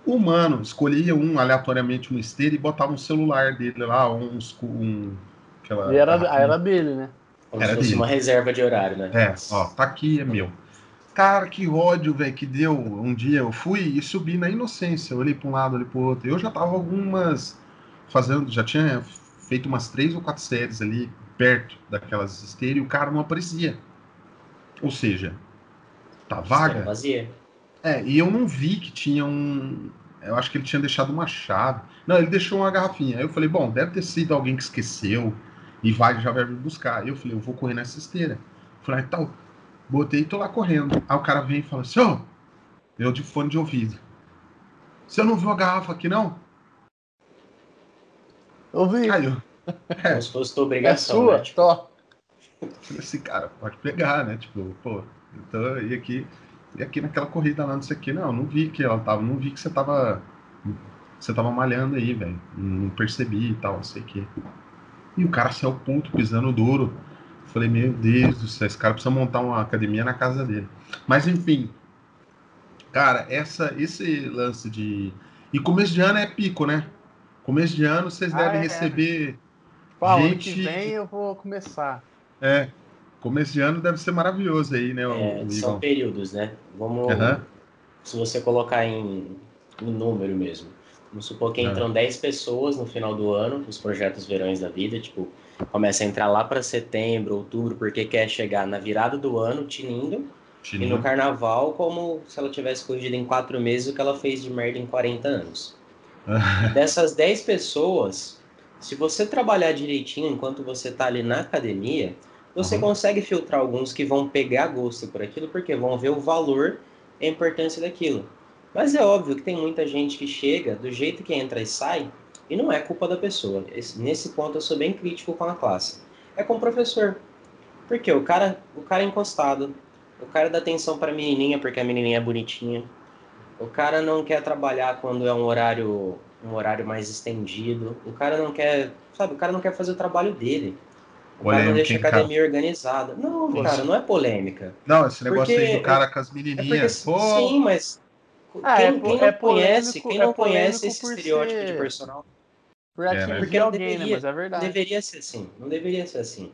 O mano escolhia um aleatoriamente uma esteira e botava um celular dele lá, um. um aquela, e era, era dele, né? Como era se fosse dele. uma reserva de horário, né? É, ó, tá aqui, é meu. Cara, que ódio, velho, que deu. Um dia eu fui e subi na inocência. Eu olhei pra um lado, olhei pro outro. Eu já tava algumas. Fazendo, já tinha feito umas três ou quatro séries ali perto daquelas esteiras e o cara não aparecia. Ou seja, tá vaga. Vazia. É, e eu não vi que tinha um. Eu acho que ele tinha deixado uma chave. Não, ele deixou uma garrafinha. Aí eu falei, bom, deve ter sido alguém que esqueceu e vai já vai me buscar. Aí eu falei, eu vou correr nessa esteira. Eu falei, ah, tal. Botei e tô lá correndo. Aí o cara vem e fala assim, ô, eu de fone de ouvido. Você não viu a garrafa aqui, não? Ouvi. Caiu. É. Como se fosse tua obrigação. É sua, né? tipo... Esse cara pode pegar, né? Tipo, pô, então e aqui, e aqui naquela corrida lá, não sei o que, não, não vi que ela tava, não vi que você tava. Você tava malhando aí, velho. Não percebi e tal, não sei o que. E o cara saiu puto, pisando duro. Falei, meu Deus do céu, esse cara precisa montar uma academia na casa dele. Mas enfim, cara, essa, esse lance de. E começo de ano é pico, né? Começo de ano vocês ah, devem é. receber. Pô, gente... ano que vem eu vou começar. É. Começo de ano deve ser maravilhoso aí, né? É, são períodos, né? Vamos. Uhum. se você colocar em, em número mesmo, vamos supor que entram é. 10 pessoas no final do ano, nos projetos verões da vida, tipo, começa a entrar lá para setembro, outubro, porque quer chegar na virada do ano, tinindo, e no carnaval, como se ela tivesse corrigido em quatro meses o que ela fez de merda em 40 anos. Dessas 10 pessoas, se você trabalhar direitinho enquanto você está ali na academia, você uhum. consegue filtrar alguns que vão pegar gosto por aquilo, porque vão ver o valor e a importância daquilo. Mas é óbvio que tem muita gente que chega do jeito que entra e sai, e não é culpa da pessoa. nesse ponto eu sou bem crítico com a classe. É com o professor. Porque o cara, o cara é encostado, o cara dá atenção para a menininha porque a menininha é bonitinha. O cara não quer trabalhar quando é um horário um horário mais estendido. O cara não quer, sabe, o cara não quer fazer o trabalho dele. O polêmica, cara não deixa a academia cara. organizada. Não, Poxa. cara, não é polêmica. Não, esse negócio porque, aí do cara com as menininhas. É porque, sim, mas ah, quem, é, quem, não é conhece, quem não é conhece esse estereótipo ser... de personal? Por é, porque alguém, deveria, né? Mas é verdade. Deveria ser assim, não deveria ser assim.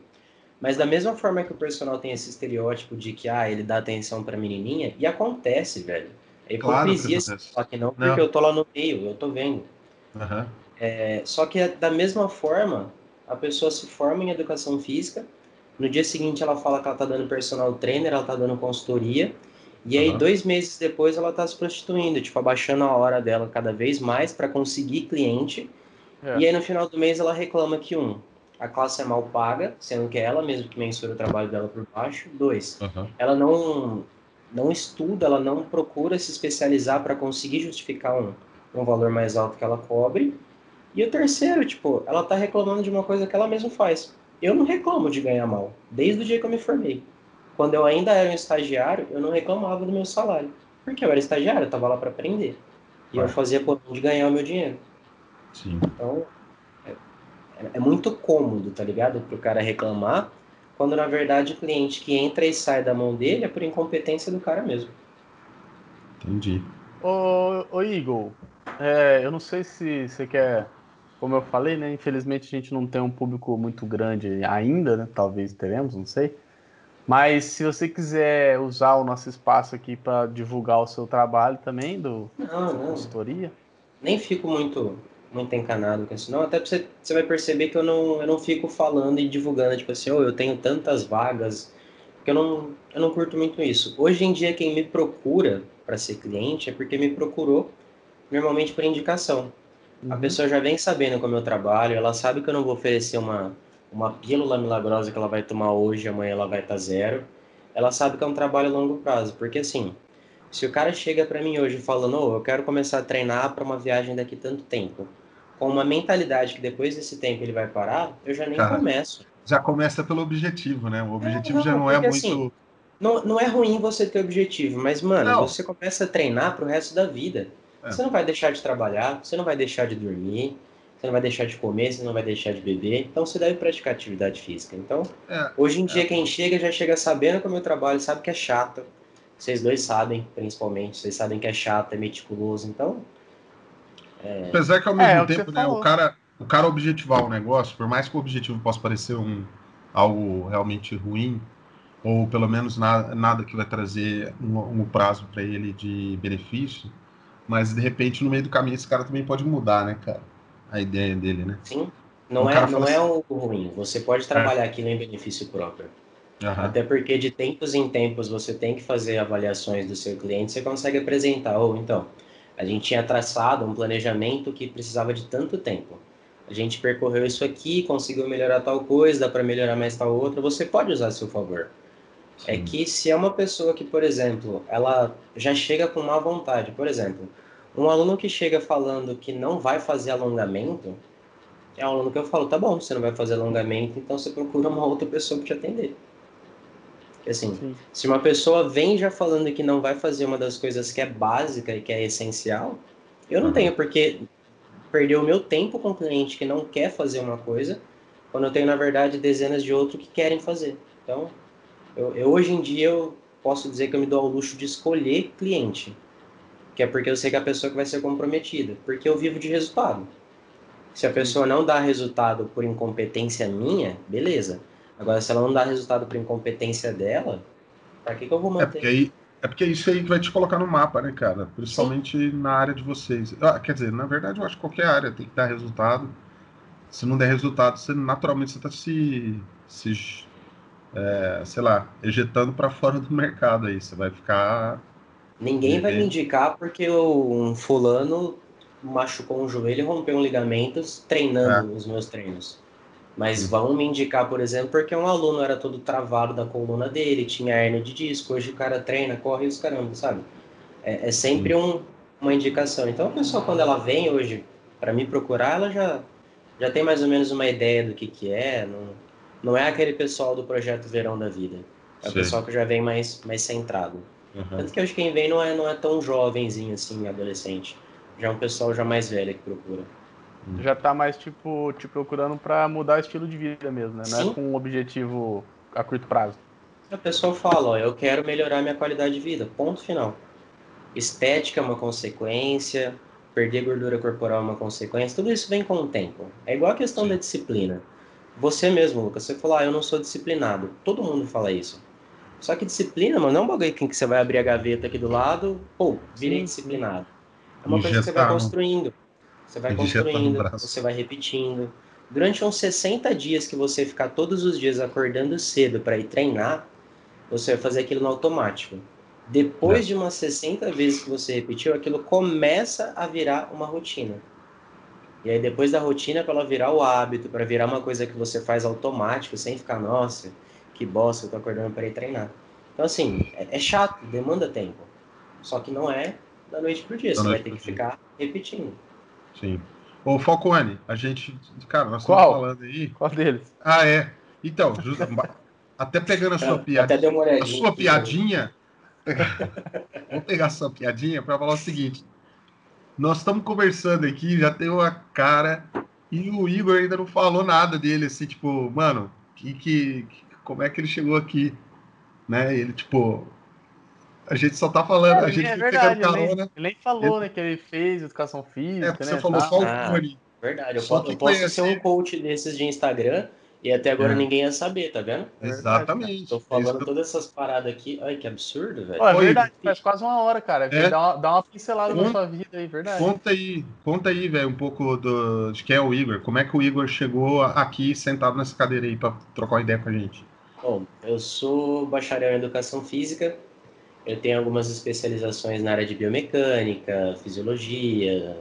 Mas da mesma forma que o personal tem esse estereótipo de que ah, ele dá atenção pra menininha, e acontece, velho. É hipocrisia claro que só que não, porque não. eu tô lá no meio, eu tô vendo. Uhum. É, só que da mesma forma, a pessoa se forma em educação física, no dia seguinte ela fala que ela tá dando personal trainer, ela tá dando consultoria, e aí, uhum. dois meses depois, ela tá se prostituindo, tipo, abaixando a hora dela cada vez mais para conseguir cliente. É. E aí, no final do mês, ela reclama que, um, a classe é mal paga, sendo que é ela mesmo que mensura o trabalho dela por baixo. Dois, uhum. ela não, não estuda, ela não procura se especializar para conseguir justificar um, um valor mais alto que ela cobre. E o terceiro, tipo, ela tá reclamando de uma coisa que ela mesma faz. Eu não reclamo de ganhar mal, desde o dia que eu me formei. Quando eu ainda era um estagiário, eu não reclamava do meu salário. Porque eu era estagiário, eu estava lá para aprender. E eu fazia por de ganhar o meu dinheiro. Sim. Então, é, é muito cômodo, tá ligado? Para o cara reclamar, quando na verdade o cliente que entra e sai da mão dele é por incompetência do cara mesmo. Entendi. Ô, ô Igor, é, eu não sei se você quer, como eu falei, né? Infelizmente a gente não tem um público muito grande ainda, né? Talvez teremos, não sei. Mas se você quiser usar o nosso espaço aqui para divulgar o seu trabalho também, do não, não. consultoria. Nem fico muito muito encanado com isso, não. Até você, você vai perceber que eu não, eu não fico falando e divulgando, tipo assim, oh, eu tenho tantas vagas, porque eu não, eu não curto muito isso. Hoje em dia, quem me procura para ser cliente é porque me procurou normalmente por indicação. Uhum. A pessoa já vem sabendo como eu trabalho, ela sabe que eu não vou oferecer uma uma pílula milagrosa que ela vai tomar hoje, amanhã ela vai estar tá zero. Ela sabe que é um trabalho a longo prazo, porque assim, se o cara chega para mim hoje falando, oh, eu quero começar a treinar para uma viagem daqui tanto tempo, com uma mentalidade que depois desse tempo ele vai parar, eu já nem cara, começo. Já começa pelo objetivo, né? O objetivo não, já não é muito. Assim, não, não é ruim você ter objetivo, mas, mano, não. você começa a treinar pro resto da vida. É. Você não vai deixar de trabalhar, você não vai deixar de dormir, você não vai deixar de comer, você não vai deixar de beber, então você deve praticar atividade física. Então, é, hoje em dia, é. quem chega já chega sabendo como eu trabalho, sabe que é chato. Vocês dois sabem, principalmente, vocês sabem que é chato, é meticuloso, então. É... Apesar que ao mesmo é, tempo, né, o cara, o cara objetivar o negócio, por mais que o objetivo possa parecer um, algo realmente ruim, ou pelo menos nada, nada que vai trazer um, um prazo para ele de benefício, mas de repente no meio do caminho esse cara também pode mudar, né, cara? a ideia dele, né? Sim. Não, é, não é assim... um ruim. Você pode trabalhar é. aquilo em benefício próprio. Uhum. Até porque de tempos em tempos você tem que fazer avaliações do seu cliente, você consegue apresentar, ou então, a gente tinha traçado um planejamento que precisava de tanto tempo. A gente percorreu isso aqui, conseguiu melhorar tal coisa, dá para melhorar mais tal outra, você pode usar a seu favor. É Sim. É que se é uma pessoa que, por exemplo, ela já chega com má vontade, por exemplo, um aluno que chega falando que não vai fazer alongamento, é um aluno que eu falo, tá bom, você não vai fazer alongamento, então você procura uma outra pessoa para te atender. Assim, Sim. se uma pessoa vem já falando que não vai fazer uma das coisas que é básica e que é essencial, eu não uhum. tenho porque perder o meu tempo com um cliente que não quer fazer uma coisa, quando eu tenho, na verdade, dezenas de outros que querem fazer. Então, eu, eu hoje em dia eu posso dizer que eu me dou ao luxo de escolher cliente que é porque eu sei que é a pessoa que vai ser comprometida, porque eu vivo de resultado. Se a pessoa não dá resultado por incompetência minha, beleza. Agora, se ela não dá resultado por incompetência dela, para que, que eu vou é, manter? É porque aí, É porque isso aí que vai te colocar no mapa, né, cara? Principalmente Sim. na área de vocês. Ah, quer dizer, na verdade, eu acho que qualquer área tem que dar resultado. Se não der resultado, você naturalmente você está se, se é, sei lá, ejetando para fora do mercado aí. Você vai ficar. Ninguém vai me indicar porque um fulano machucou um joelho e rompeu um ligamento treinando é. os meus treinos. Mas vão me indicar, por exemplo, porque um aluno era todo travado da coluna dele, tinha hernia de disco, hoje o cara treina, corre os caramba, sabe? É, é sempre um, uma indicação. Então a pessoa, quando ela vem hoje para me procurar, ela já, já tem mais ou menos uma ideia do que, que é. Não, não é aquele pessoal do projeto Verão da Vida. É o Sim. pessoal que já vem mais, mais centrado. Uhum. Tanto que hoje quem vem não é, não é tão jovenzinho assim, adolescente. Já é um pessoal já mais velho que procura. Já tá mais, tipo, te procurando para mudar o estilo de vida mesmo, né? Não é Sim. é com um objetivo a curto prazo. A pessoa fala, ó, eu quero melhorar minha qualidade de vida, ponto final. Estética é uma consequência, perder gordura corporal é uma consequência, tudo isso vem com o tempo. É igual a questão Sim. da disciplina. Você mesmo, Lucas, você falou, ah, eu não sou disciplinado. Todo mundo fala isso. Só que disciplina, mano, não é um bagulho que você vai abrir a gaveta aqui do lado, pô, virei disciplinado. É uma coisa que você vai construindo. Você vai construindo, você vai repetindo. Durante uns 60 dias que você ficar todos os dias acordando cedo para ir treinar, você vai fazer aquilo no automático. Depois é. de umas 60 vezes que você repetiu, aquilo começa a virar uma rotina. E aí depois da rotina, para ela virar o hábito, para virar uma coisa que você faz automático, sem ficar, nossa, que bosta, eu tô acordando para ir treinar. Então assim, é, é chato, demanda tempo. Só que não é da noite pro dia. Da você vai ter que ficar repetindo. Sim. Ô, Falcone, a gente. Cara, nós Qual? estamos falando aí. Qual deles? Ah, é. Então, just... até pegando a sua piadinha. A sua piadinha. Vamos pegar a sua piadinha para falar o seguinte. Nós estamos conversando aqui, já tem uma cara. E o Igor ainda não falou nada dele, assim, tipo, mano, que, que, como é que ele chegou aqui? Né? Ele, tipo, a gente só tá falando, é, a gente é verdade, carona. Ele, nem falou, né, que ele fez educação física, é, né? Você falou tá? só o ah, Verdade, eu, só posso, eu posso ser um coach desses de Instagram e até agora é. ninguém ia saber, tá vendo? Exatamente. Tô falando Isso. todas essas paradas aqui. Ai, que absurdo, velho. é verdade, faz quase uma hora, cara. É. Dá, uma, dá uma pincelada Conta, na sua vida aí, verdade. Conta aí, conta aí, velho, um pouco do, de quem é o Igor. Como é que o Igor chegou aqui sentado nessa cadeira aí pra trocar uma ideia com a gente? Bom, eu sou bacharel em educação física, eu tenho algumas especializações na área de biomecânica, fisiologia,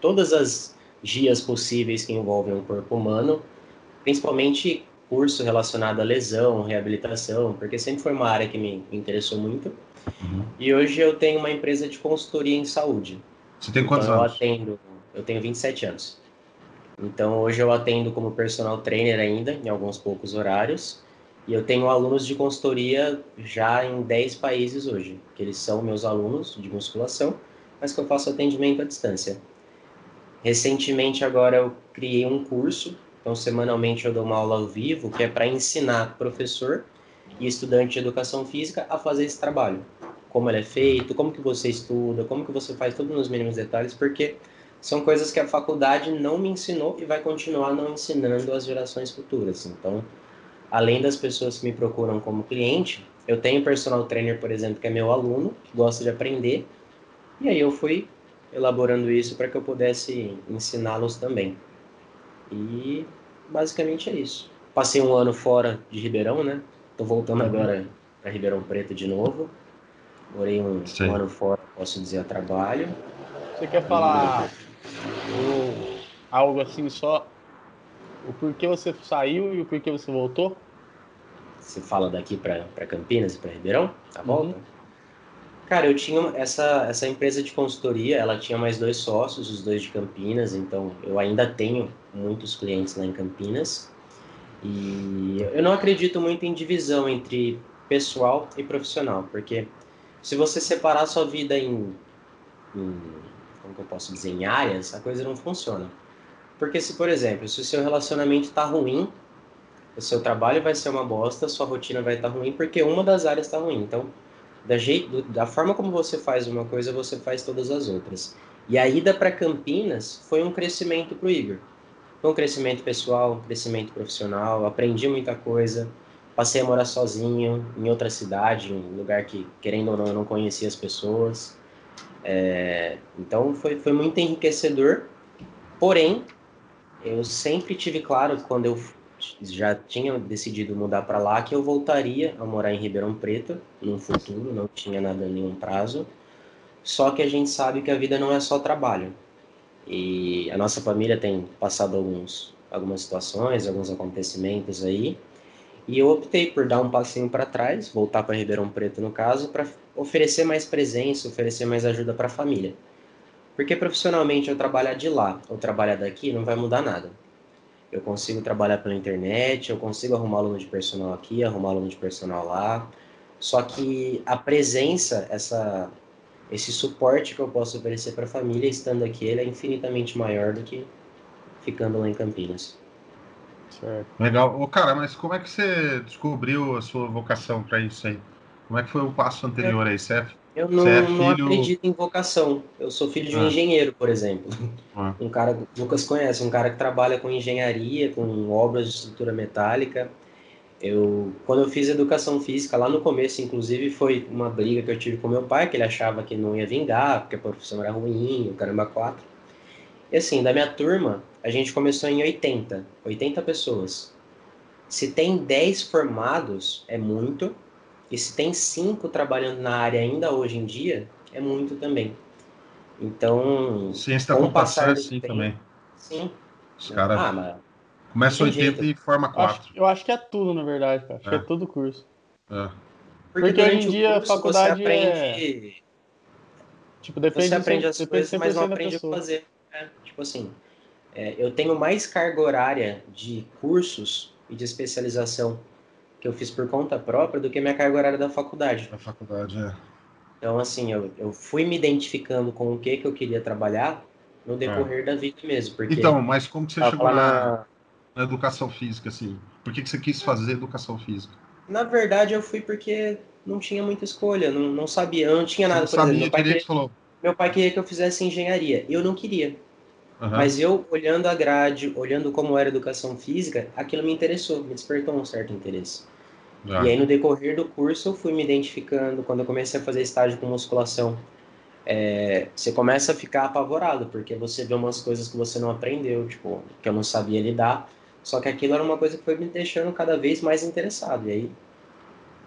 todas as guias possíveis que envolvem o corpo humano, principalmente curso relacionado à lesão, reabilitação, porque sempre foi uma área que me interessou muito. Uhum. E hoje eu tenho uma empresa de consultoria em saúde. Você tem quantos então, anos? Eu atendo, eu tenho 27 anos. Então hoje eu atendo como personal trainer ainda, em alguns poucos horários. E eu tenho alunos de consultoria já em 10 países hoje, que eles são meus alunos de musculação, mas que eu faço atendimento à distância. Recentemente agora eu criei um curso, então semanalmente eu dou uma aula ao vivo, que é para ensinar professor e estudante de educação física a fazer esse trabalho. Como ele é feito, como que você estuda, como que você faz tudo nos mínimos detalhes, porque são coisas que a faculdade não me ensinou e vai continuar não ensinando às gerações futuras. Então, além das pessoas que me procuram como cliente, eu tenho personal trainer, por exemplo, que é meu aluno, que gosta de aprender, e aí eu fui elaborando isso para que eu pudesse ensiná-los também. E basicamente é isso. Passei um ano fora de Ribeirão, né? Tô voltando uhum. agora para Ribeirão Preto de novo. Morei um, um, ano fora, posso dizer, a trabalho. Você quer falar e... algo assim só o porquê você saiu e o porquê você voltou? Você fala daqui para Campinas e para Ribeirão? Tá bom? Uhum. Cara, eu tinha essa, essa empresa de consultoria, ela tinha mais dois sócios, os dois de Campinas, então eu ainda tenho muitos clientes lá em Campinas. E eu não acredito muito em divisão entre pessoal e profissional, porque se você separar sua vida em, em como que eu posso dizer, em áreas, a coisa não funciona. Porque se, por exemplo, se o seu relacionamento está ruim, o seu trabalho vai ser uma bosta, sua rotina vai estar tá ruim, porque uma das áreas está ruim. Então, da, jeito, da forma como você faz uma coisa, você faz todas as outras. E a ida para Campinas foi um crescimento para o Igor. Foi um crescimento pessoal, um crescimento profissional, aprendi muita coisa. Passei a morar sozinho em outra cidade, um lugar que, querendo ou não, eu não conhecia as pessoas. É, então foi, foi muito enriquecedor. Porém, eu sempre tive claro quando eu já tinha decidido mudar para lá que eu voltaria a morar em Ribeirão Preto no futuro, não tinha nada nenhum prazo. Só que a gente sabe que a vida não é só trabalho. E a nossa família tem passado alguns algumas situações, alguns acontecimentos aí. E eu optei por dar um passinho para trás, voltar para Ribeirão Preto no caso, para oferecer mais presença, oferecer mais ajuda para a família. Porque profissionalmente eu trabalhar de lá ou trabalhar daqui não vai mudar nada. Eu consigo trabalhar pela internet, eu consigo arrumar aluno de personal aqui, arrumar aluno de personal lá. Só que a presença, essa, esse suporte que eu posso oferecer para a família estando aqui, ele é infinitamente maior do que ficando lá em Campinas. Certo. Legal. Ô, cara, mas como é que você descobriu a sua vocação para isso aí? Como é que foi o passo anterior aí? É, eu não, é filho... não acredito em vocação. Eu sou filho de um ah. engenheiro, por exemplo. Ah. Um cara, Lucas conhece, um cara que trabalha com engenharia, com obras de estrutura metálica. Eu, quando eu fiz educação física, lá no começo, inclusive, foi uma briga que eu tive com meu pai, que ele achava que não ia vingar, porque a profissão era ruim, o caramba quatro. E assim, da minha turma, a gente começou em 80, 80 pessoas. Se tem 10 formados, é muito. E se tem 5 trabalhando na área ainda hoje em dia, é muito também. Então. Ciência está com passar assim também. Sim. Os caras. Ah, mas... Começa 80 jeito. e forma 4. Acho, eu acho que é tudo, na verdade, cara. Acho é. que é todo curso. É. Porque, Porque hoje em dia a faculdade você é aprende... é. Tipo, depende você aprende as coisas, mas não aprende a fazer. É, tipo assim, é, eu tenho mais carga horária de cursos e de especialização que eu fiz por conta própria do que minha carga horária da faculdade. Da faculdade, é. Então, assim, eu, eu fui me identificando com o que, que eu queria trabalhar no decorrer é. da vida mesmo. Porque então, mas como que você chegou na, na, educação física, assim? Por que, que você quis fazer educação física? Na verdade, eu fui porque não tinha muita escolha, não, não sabia, eu não tinha nada, por exemplo. Meu pai, queria, falou. meu pai queria que eu fizesse engenharia, eu não queria. Uhum. Mas eu, olhando a grade, olhando como era a educação física, aquilo me interessou, me despertou um certo interesse. E aí, no decorrer do curso, eu fui me identificando. Quando eu comecei a fazer estágio com musculação, é, você começa a ficar apavorado, porque você vê umas coisas que você não aprendeu, tipo, que eu não sabia lidar. Só que aquilo era uma coisa que foi me deixando cada vez mais interessado. E aí,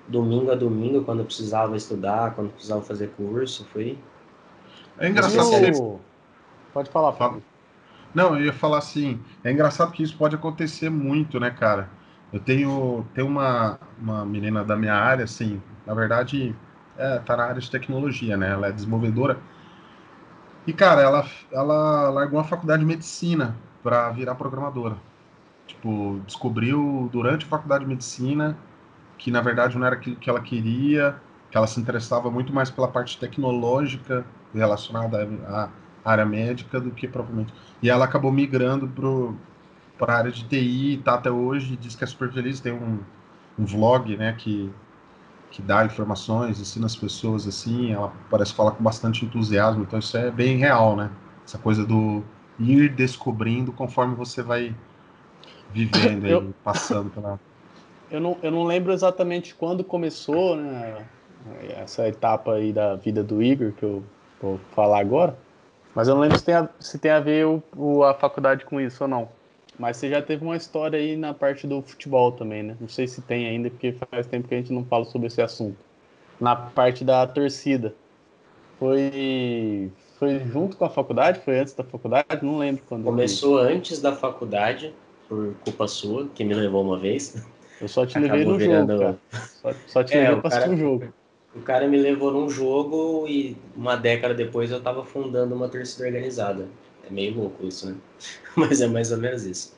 domingo a domingo, quando eu precisava estudar, quando eu precisava fazer curso, foi. É engraçado. Eu... Pode falar, Fábio. Não, eu ia falar assim, é engraçado que isso pode acontecer muito, né, cara? Eu tenho, tenho uma, uma menina da minha área, assim, na verdade, é, tá na área de tecnologia, né? Ela é desenvolvedora. E, cara, ela, ela largou a faculdade de medicina para virar programadora. Tipo, descobriu durante a faculdade de medicina que, na verdade, não era aquilo que ela queria, que ela se interessava muito mais pela parte tecnológica relacionada a área médica do que propriamente. E ela acabou migrando para a área de TI, tá até hoje, diz que é super feliz, tem um, um vlog, né, que, que dá informações, ensina as pessoas assim, ela parece falar com bastante entusiasmo, então isso é bem real, né? Essa coisa do ir descobrindo conforme você vai vivendo eu, passando pela. Eu não, eu não lembro exatamente quando começou, né, essa etapa aí da vida do Igor, que eu vou falar agora. Mas eu não lembro se tem a, se tem a ver o, o, a faculdade com isso ou não. Mas você já teve uma história aí na parte do futebol também, né? Não sei se tem ainda, porque faz tempo que a gente não fala sobre esse assunto. Na parte da torcida. Foi, foi junto com a faculdade? Foi antes da faculdade? Não lembro quando. Começou antes da faculdade, por culpa sua, que me levou uma vez. Eu só te levei no virando... jogo, cara. Só, só te é, levei pra assistir o jogo. O cara me levou num jogo e uma década depois eu tava fundando uma torcida organizada. É meio louco isso, né? Mas é mais ou menos isso.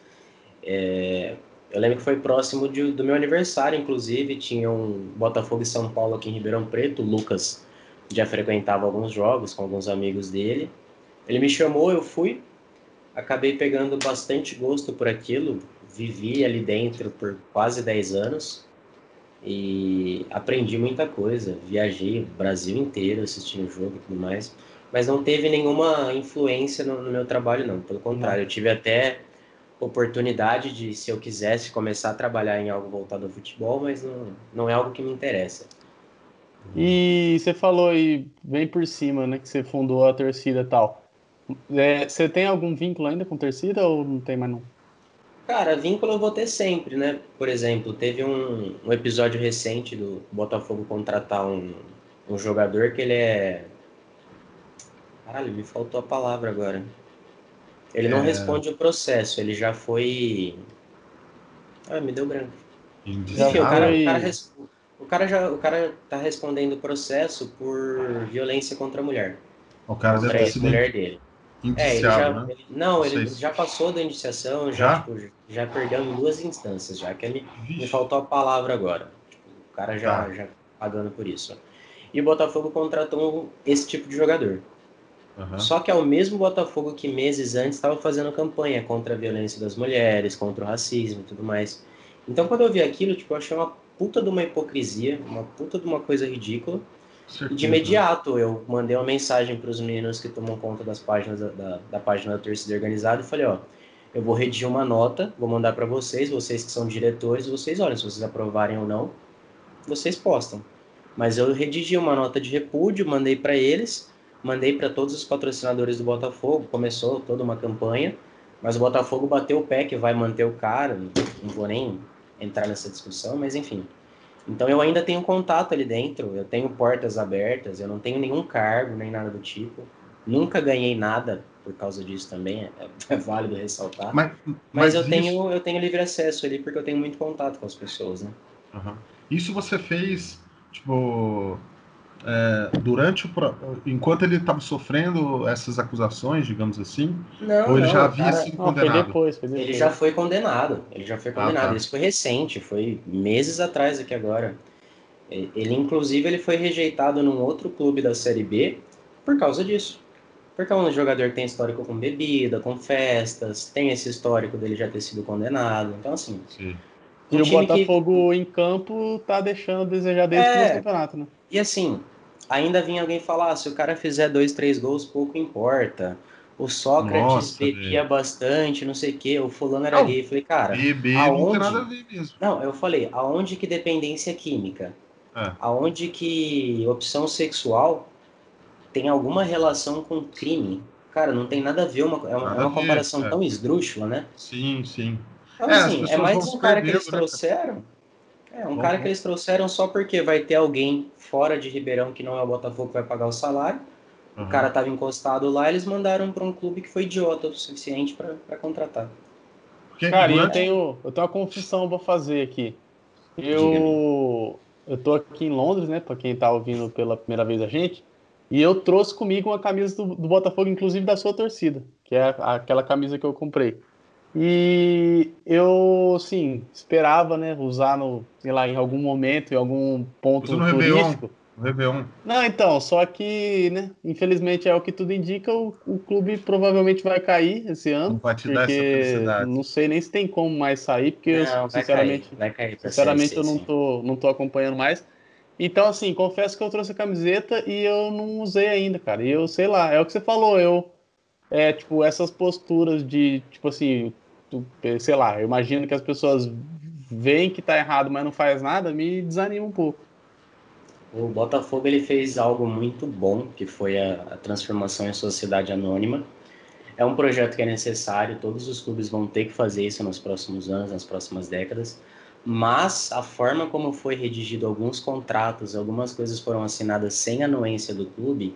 É... Eu lembro que foi próximo de, do meu aniversário, inclusive, tinha um Botafogo e São Paulo aqui em Ribeirão Preto, o Lucas já frequentava alguns jogos com alguns amigos dele. Ele me chamou, eu fui, acabei pegando bastante gosto por aquilo, vivi ali dentro por quase 10 anos e aprendi muita coisa. Viajei o Brasil inteiro assistindo o jogo e tudo mais, mas não teve nenhuma influência no, no meu trabalho, não. Pelo contrário, eu tive até oportunidade de, se eu quisesse, começar a trabalhar em algo voltado ao futebol, mas não, não é algo que me interessa. E você falou aí, bem por cima, né, que você fundou a torcida e tal. É, você tem algum vínculo ainda com torcida ou não tem mais não? Cara, vínculo eu vou ter sempre, né? Por exemplo, teve um, um episódio recente do Botafogo contratar um, um jogador que ele é. Caralho, me faltou a palavra agora. Ele não é... responde o processo, ele já foi. Ah, me deu branco. Enfim, o cara, o, cara res... o, cara já, o cara tá respondendo o processo por violência contra a mulher. O cara deve ter sido mulher dele. É, ele já, né? ele, não, ele já passou da iniciação, já, já? Tipo, já perdeu em duas instâncias, já que me, me faltou a palavra agora. Tipo, o cara já, tá. já pagando por isso. E o Botafogo contratou esse tipo de jogador. Uhum. Só que é o mesmo Botafogo que meses antes estava fazendo campanha contra a violência das mulheres, contra o racismo e tudo mais. Então quando eu vi aquilo, tipo, eu achei uma puta de uma hipocrisia, uma puta de uma coisa ridícula. E de imediato eu mandei uma mensagem para os meninos que tomam conta das páginas da, da, da página da torcida organizada e falei, ó, eu vou redigir uma nota, vou mandar para vocês, vocês que são diretores, vocês olhem se vocês aprovarem ou não, vocês postam. Mas eu redigi uma nota de repúdio, mandei para eles, mandei para todos os patrocinadores do Botafogo, começou toda uma campanha, mas o Botafogo bateu o pé que vai manter o cara, não vou nem entrar nessa discussão, mas enfim. Então eu ainda tenho contato ali dentro, eu tenho portas abertas, eu não tenho nenhum cargo, nem nada do tipo. Nunca ganhei nada por causa disso também, é, é válido ressaltar. Mas, mas, mas eu, isso... tenho, eu tenho livre acesso ali porque eu tenho muito contato com as pessoas, né? Uhum. Isso você fez, tipo, é, durante o enquanto ele estava sofrendo essas acusações, digamos assim, não, ou ele não, já havia cara, sido condenado? Não, depois, depois. Ele já foi condenado. Ele já foi condenado. Ah, tá. Isso foi recente, foi meses atrás aqui agora. Ele inclusive ele foi rejeitado num outro clube da Série B por causa disso. Porque é um jogador que tem histórico com bebida, com festas, tem esse histórico dele já ter sido condenado. Então assim. Sim. Um e o Botafogo que... em campo tá deixando a desejar desde é... o campeonato, né? E assim, ainda vinha alguém falar, ah, se o cara fizer dois, três gols, pouco importa. O Sócrates Nossa, bebia bastante, não sei o quê, o fulano era não, gay. Eu falei, cara, beber aonde... não tem nada a ver mesmo. Não, eu falei, aonde que dependência química? É. Aonde que opção sexual tem alguma relação com crime? Cara, não tem nada a ver, uma, é uma, é uma comparação é. tão esdrúxula, né? Sim, sim. Então, é, assim, é mais um cara que eles né? trouxeram. É, um uhum. cara que eles trouxeram só porque vai ter alguém fora de Ribeirão que não é o Botafogo que vai pagar o salário. Uhum. O cara estava encostado lá, eles mandaram para um clube que foi idiota o suficiente para contratar. Porque, cara, eu tenho, eu tenho uma confissão para fazer aqui. Eu, eu tô aqui em Londres, né? Para quem tá ouvindo pela primeira vez a gente. E eu trouxe comigo uma camisa do, do Botafogo, inclusive da sua torcida, que é aquela camisa que eu comprei. E eu, assim, esperava, né, usar no, sei lá, em algum momento, em algum ponto no turístico. Réveillon. Não, então, só que, né, infelizmente é o que tudo indica, o, o clube provavelmente vai cair esse ano. Não vai te dar essa felicidade. Não sei nem se tem como mais sair, porque não, eu, sinceramente, vai cair, vai cair sinceramente eu não tô, não tô acompanhando mais. Então, assim, confesso que eu trouxe a camiseta e eu não usei ainda, cara. E eu, sei lá, é o que você falou, eu é, tipo, essas posturas de, tipo assim, tu, sei lá, eu imagino que as pessoas veem que tá errado, mas não faz nada, me desanima um pouco. O Botafogo ele fez algo muito bom, que foi a, a, transformação em sociedade anônima. É um projeto que é necessário, todos os clubes vão ter que fazer isso nos próximos anos, nas próximas décadas. Mas a forma como foi redigido alguns contratos, algumas coisas foram assinadas sem anuência do clube,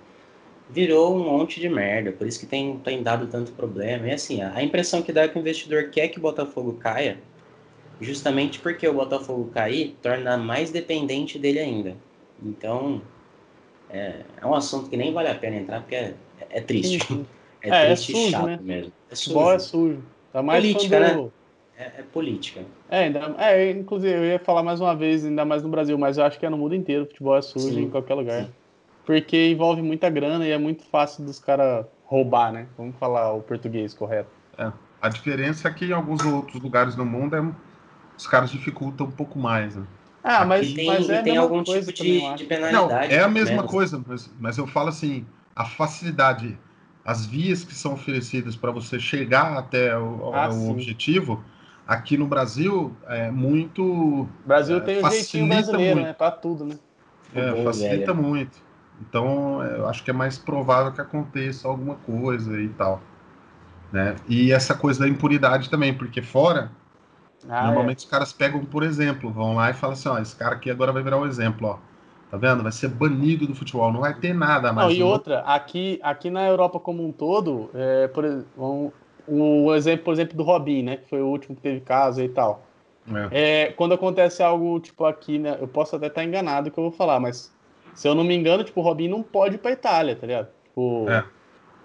virou um monte de merda, por isso que tem, tem dado tanto problema. E assim, a, impressão que dá é que o investidor quer que o Botafogo caia, justamente porque o Botafogo cair torna mais dependente dele ainda. Então, é, é um assunto que nem vale a pena entrar, porque é, é triste. É, é, triste é sujo, e chato né? mesmo. É sujo. Futebol é sujo. Tá mais política, quando... né? É, é, política. É, ainda, é, inclusive, eu ia falar mais uma vez, ainda mais no Brasil, mas eu acho que é no mundo inteiro. Futebol é sujo Sim. em qualquer lugar. Sim porque envolve muita grana e é muito fácil dos caras roubar, né? Vamos falar o português correto. É. A diferença é que em alguns outros lugares do mundo é, os caras dificultam um pouco mais, né? Ah, mas, tem, mas é tem algum tipo de, de, penalidade. Não, é a mesma coisa, mas, mas eu falo assim, a facilidade as vias que são oferecidas para você chegar até o, ah, o objetivo, aqui no Brasil é muito. O Brasil é, tem o jeitinho brasileiro, muito. né? Para tudo, né? É, facilita velho. muito. Então, é, eu acho que é mais provável que aconteça alguma coisa e tal. Né? E essa coisa da impunidade também, porque fora, ah, normalmente é. os caras pegam, por exemplo, vão lá e falam assim: ó, esse cara aqui agora vai virar um exemplo, ó. Tá vendo? Vai ser banido do futebol, não vai ter nada mais. Não, e outra, aqui, aqui na Europa como um todo, é, por um, um exemplo, por exemplo, do Robin, né? Que foi o último que teve caso e tal. É. É, quando acontece algo, tipo, aqui, né? Eu posso até estar enganado que eu vou falar, mas se eu não me engano, tipo, o Robin não pode ir pra Itália, tá ligado? Tipo, é.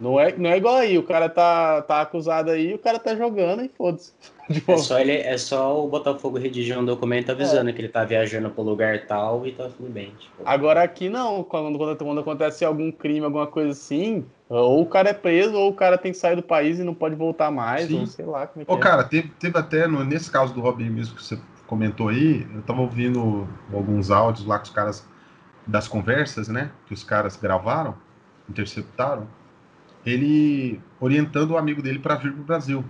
Não é, não é igual aí, o cara tá, tá acusado aí, o cara tá jogando e foda-se. É só, ele, é só o Botafogo redigir um documento avisando é. que ele tá viajando pro lugar tal e tá tudo bem. Tipo. Agora aqui não, quando, quando, quando, acontece algum crime, alguma coisa assim, ou o cara é preso, ou o cara tem que sair do país e não pode voltar mais, Sim. ou sei lá como é que Ô, é. cara, teve, teve até, no, nesse caso do Robin mesmo que você comentou aí, eu tava ouvindo alguns áudios lá que os caras, das conversas, né, que os caras gravaram, interceptaram, ele orientando o amigo dele para vir pro Brasil.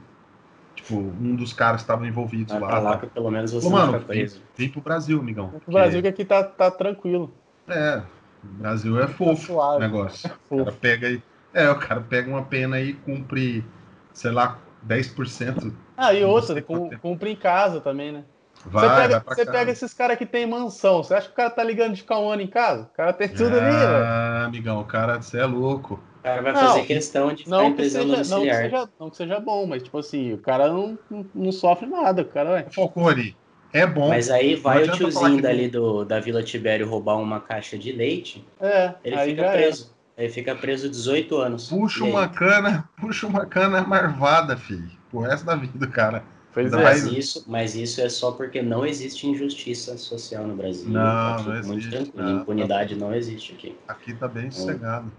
Tipo, um dos caras estavam envolvidos ah, lá. lá que pelo menos você Ô, mano, fica preso. Vem, vem pro Brasil, amigão. Vem pro Brasil que aqui tá, tá tranquilo. É, o Brasil é fofo o negócio. É fofo. O cara pega aí. É, o cara pega uma pena e cumpre, sei lá, 10%. Ah, e outra, cumpre em casa também, né? Vai, você pega, vai você pega esses caras que tem mansão. Você acha que o cara tá ligando de Kawana em casa? O cara tem tudo ah, ali, velho. Ah, amigão, o cara, você é louco. O cara vai não, fazer questão de não que, seja, não, que seja, não que seja bom, mas tipo assim, o cara não, não, não sofre nada, o cara é. Falcone, é bom. Mas aí vai o tiozinho dali do, da Vila Tibério roubar uma caixa de leite, é, ele fica preso. É. Ele fica preso 18 anos. Puxa uma cana, puxa uma cana marvada, filho. O resto da vida, cara. Pois é. Mas isso, mas isso é só porque não existe injustiça social no Brasil. Não, tá não existe. Muito tranquilo. Não, Impunidade tá... não existe aqui. Aqui tá bem então, sossegado.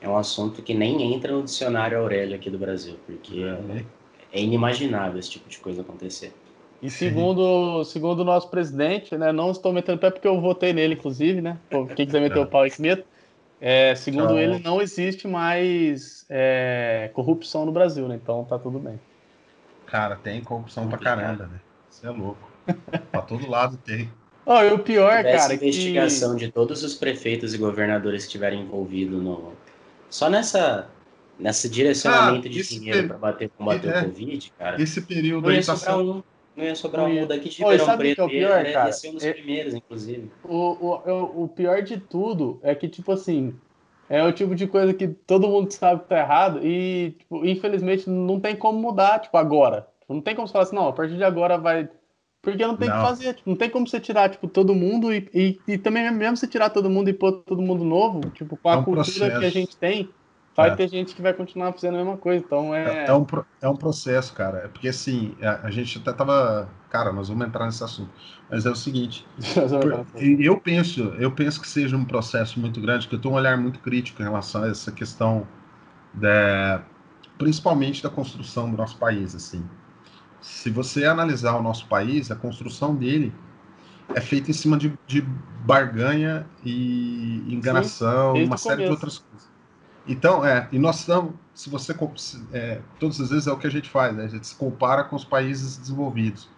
É um assunto que nem entra no dicionário Aurélio aqui do Brasil, porque é, é inimaginável esse tipo de coisa acontecer. E segundo, segundo o nosso presidente, né, não estou metendo pé porque eu votei nele, inclusive, né? Quem quiser meter o pau é que meta. É, segundo ele, não existe mais é, corrupção no Brasil, né? Então tá tudo bem. Cara, tem corrupção pra caramba, né? Você é louco. pra todo lado tem. Oh, e o pior, cara. investigação que... de todos os prefeitos e governadores que estiverem envolvidos no, só nessa, nessa direcionamento ah, de dinheiro para bater combater é, o Covid, cara. Esse período não ia tá sobrar um, não ia sobrar um daqui de Ribeirão Preto. É o pior, ia, cara? ia ser um dos é, primeiros, inclusive. O, o, o pior de tudo é que, tipo assim, é o tipo de coisa que todo mundo sabe que tá errado e, tipo, infelizmente, não tem como mudar, tipo, agora. Tipo, não tem como você falar assim, não, a partir de agora vai. Porque não tem o que fazer, tipo, não tem como você tirar, tipo, todo mundo e, e, e, também mesmo você tirar todo mundo e pôr todo mundo novo, tipo, com a é um cultura processo. que a gente tem, vai é. ter gente que vai continuar fazendo a mesma coisa, então é... É, é um, é um processo, cara, é porque assim, a, a gente até tava... Cara, nós vamos entrar nesse assunto, mas é o seguinte, eu penso, eu penso que seja um processo muito grande, que eu tenho um olhar muito crítico em relação a essa questão, da, principalmente da construção do nosso país, assim, se você analisar o nosso país, a construção dele é feita em cima de, de barganha e enganação, Sim, uma série começo. de outras coisas. Então, é, e nós estamos, se você, é, todas as vezes é o que a gente faz, né? a gente se compara com os países desenvolvidos,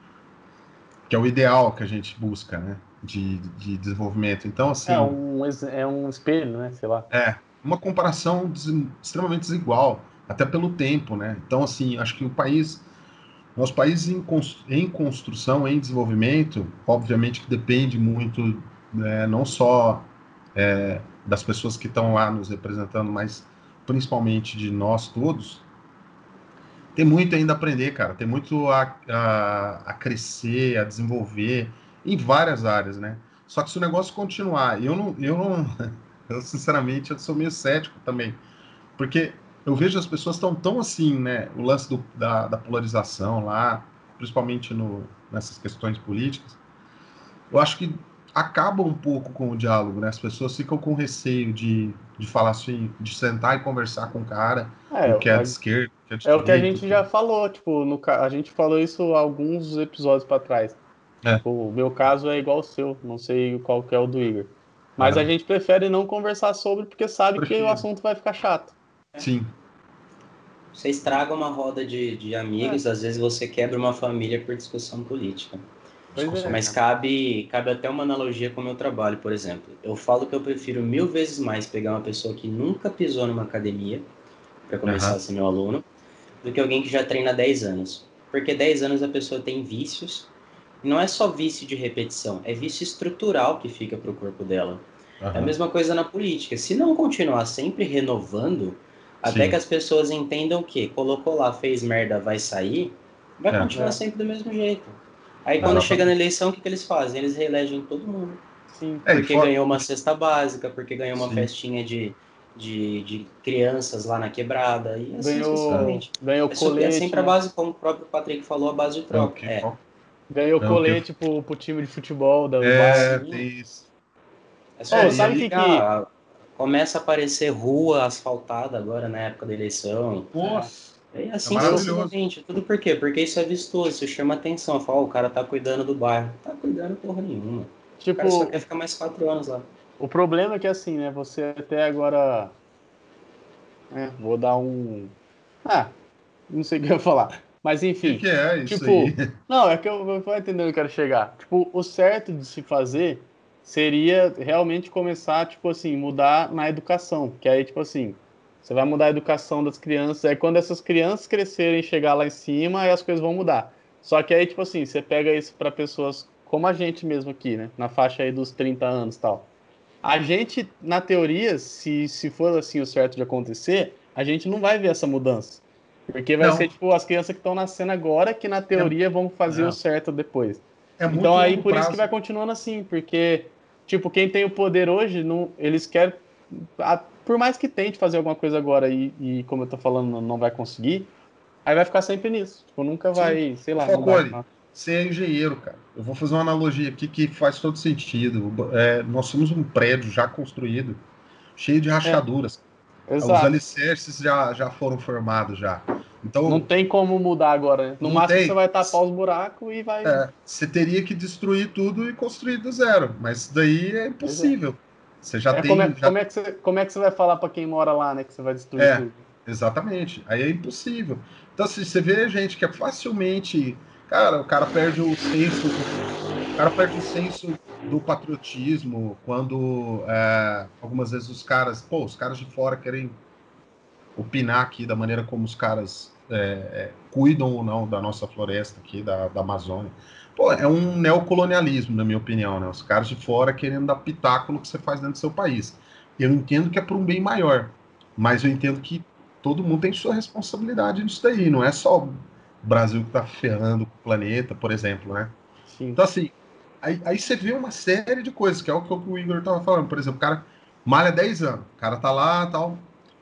que é o ideal que a gente busca, né, de, de desenvolvimento. Então, assim... É um, é um espelho, né, sei lá. É, uma comparação des, extremamente desigual, até pelo tempo, né. Então, assim, acho que o país nosso país em, em construção, em desenvolvimento, obviamente que depende muito, né, não só é, das pessoas que estão lá nos representando, mas principalmente de nós todos, tem muito ainda a aprender, cara. Tem muito a, a, a, crescer, a desenvolver em várias áreas, né? Só que se o negócio continuar, eu não, eu não, eu sinceramente eu sou meio cético também, porque eu vejo as pessoas tão tão assim, né? O lance do, da, da polarização lá, principalmente no, nessas questões políticas, eu acho que acaba um pouco com o diálogo, né? As pessoas ficam com receio de, de falar assim, de sentar e conversar com o cara, é, que é de esquerda, que é de É o que a gente já falou, tipo, no, a gente falou isso alguns episódios para trás. É. Tipo, o meu caso é igual ao seu, não sei qual que é o do Igor. Mas é. a gente prefere não conversar sobre porque sabe Prefiro. que o assunto vai ficar chato. Sim. Você estraga uma roda de, de amigos, é. às vezes você quebra uma família por discussão política. É. Mas cabe, cabe até uma analogia com o meu trabalho, por exemplo. Eu falo que eu prefiro mil vezes mais pegar uma pessoa que nunca pisou numa academia, para começar uhum. a ser meu aluno, do que alguém que já treina 10 anos. Porque 10 anos a pessoa tem vícios, e não é só vício de repetição, é vício estrutural que fica para o corpo dela. Uhum. É a mesma coisa na política. Se não continuar sempre renovando, até Sim. que as pessoas entendam que colocou lá, fez merda, vai sair, vai é. continuar sempre do mesmo jeito. Aí quando chega na eleição, o que, que eles fazem? Eles reelegem todo mundo. Sim. É, porque for... ganhou uma cesta básica, porque ganhou uma Sim. festinha de, de, de, crianças lá na quebrada. E assim ganhou, ganhou é, colete. É sempre a base, como o próprio Patrick falou, a base de troca. É, é. Ganhou colete pro, pro time de futebol da É, tem isso. É só oh, sabe que, que começa a aparecer rua asfaltada agora na época da eleição. Nossa. É assim é sucessivamente. Tudo por quê? Porque isso é vistoso, isso chama atenção. Fala, oh, o cara tá cuidando do bairro. Tá cuidando porra nenhuma. Tipo, o cara só quer ficar mais quatro anos lá. O problema é que assim, né? Você até agora. É, vou dar um. Ah, não sei o que eu ia falar. Mas enfim. O que, é isso tipo, aí? Não, é que eu vou entender onde eu quero chegar. Tipo, o certo de se fazer seria realmente começar, tipo assim, mudar na educação. Que aí, tipo assim, você vai mudar a educação das crianças. Aí quando essas crianças crescerem, chegar lá em cima, aí as coisas vão mudar. Só que aí, tipo assim, você pega isso para pessoas como a gente mesmo aqui, né? Na faixa aí dos 30 anos e tal. A gente, na teoria, se, se for assim o certo de acontecer, a gente não vai ver essa mudança. Porque vai não. ser, tipo, as crianças que estão nascendo agora que, na teoria, é... vão fazer o certo depois. É então aí, por prazo. isso que vai continuando assim, porque, tipo, quem tem o poder hoje, não, eles querem por mais que tente fazer alguma coisa agora e, e como eu tô falando, não vai conseguir, aí vai ficar sempre nisso. Tipo, nunca vai, Sim. sei lá. Focole, você é engenheiro, cara. Eu vou fazer uma analogia aqui que faz todo sentido. É, nós somos um prédio já construído, cheio de rachaduras. É. Os alicerces já, já foram formados já. Então, não tem como mudar agora, né? No máximo tem. você vai tapar os buracos e vai. É, você teria que destruir tudo e construir do zero. Mas daí é impossível. Você já é, tem. Como é, já... Como, é que você, como é que você vai falar para quem mora lá, né? Que você vai destruir é, tudo? Exatamente. Aí é impossível. Então, se você vê gente que é facilmente. Cara, o cara perde o senso. O cara perde o senso do patriotismo quando é, algumas vezes os caras. Pô, os caras de fora querem opinar aqui da maneira como os caras é, é, cuidam ou não da nossa floresta aqui, da, da Amazônia. Pô, é um neocolonialismo, na minha opinião, né? Os caras de fora querendo dar pitaco no que você faz dentro do seu país. Eu entendo que é por um bem maior, mas eu entendo que todo mundo tem sua responsabilidade nisso daí, não é só o Brasil que tá ferrando o planeta, por exemplo, né? Sim. Então, assim, aí, aí, você vê uma série de coisas, que é o que o Igor tava falando. Por exemplo, o cara malha 10 anos, o cara tá lá tal,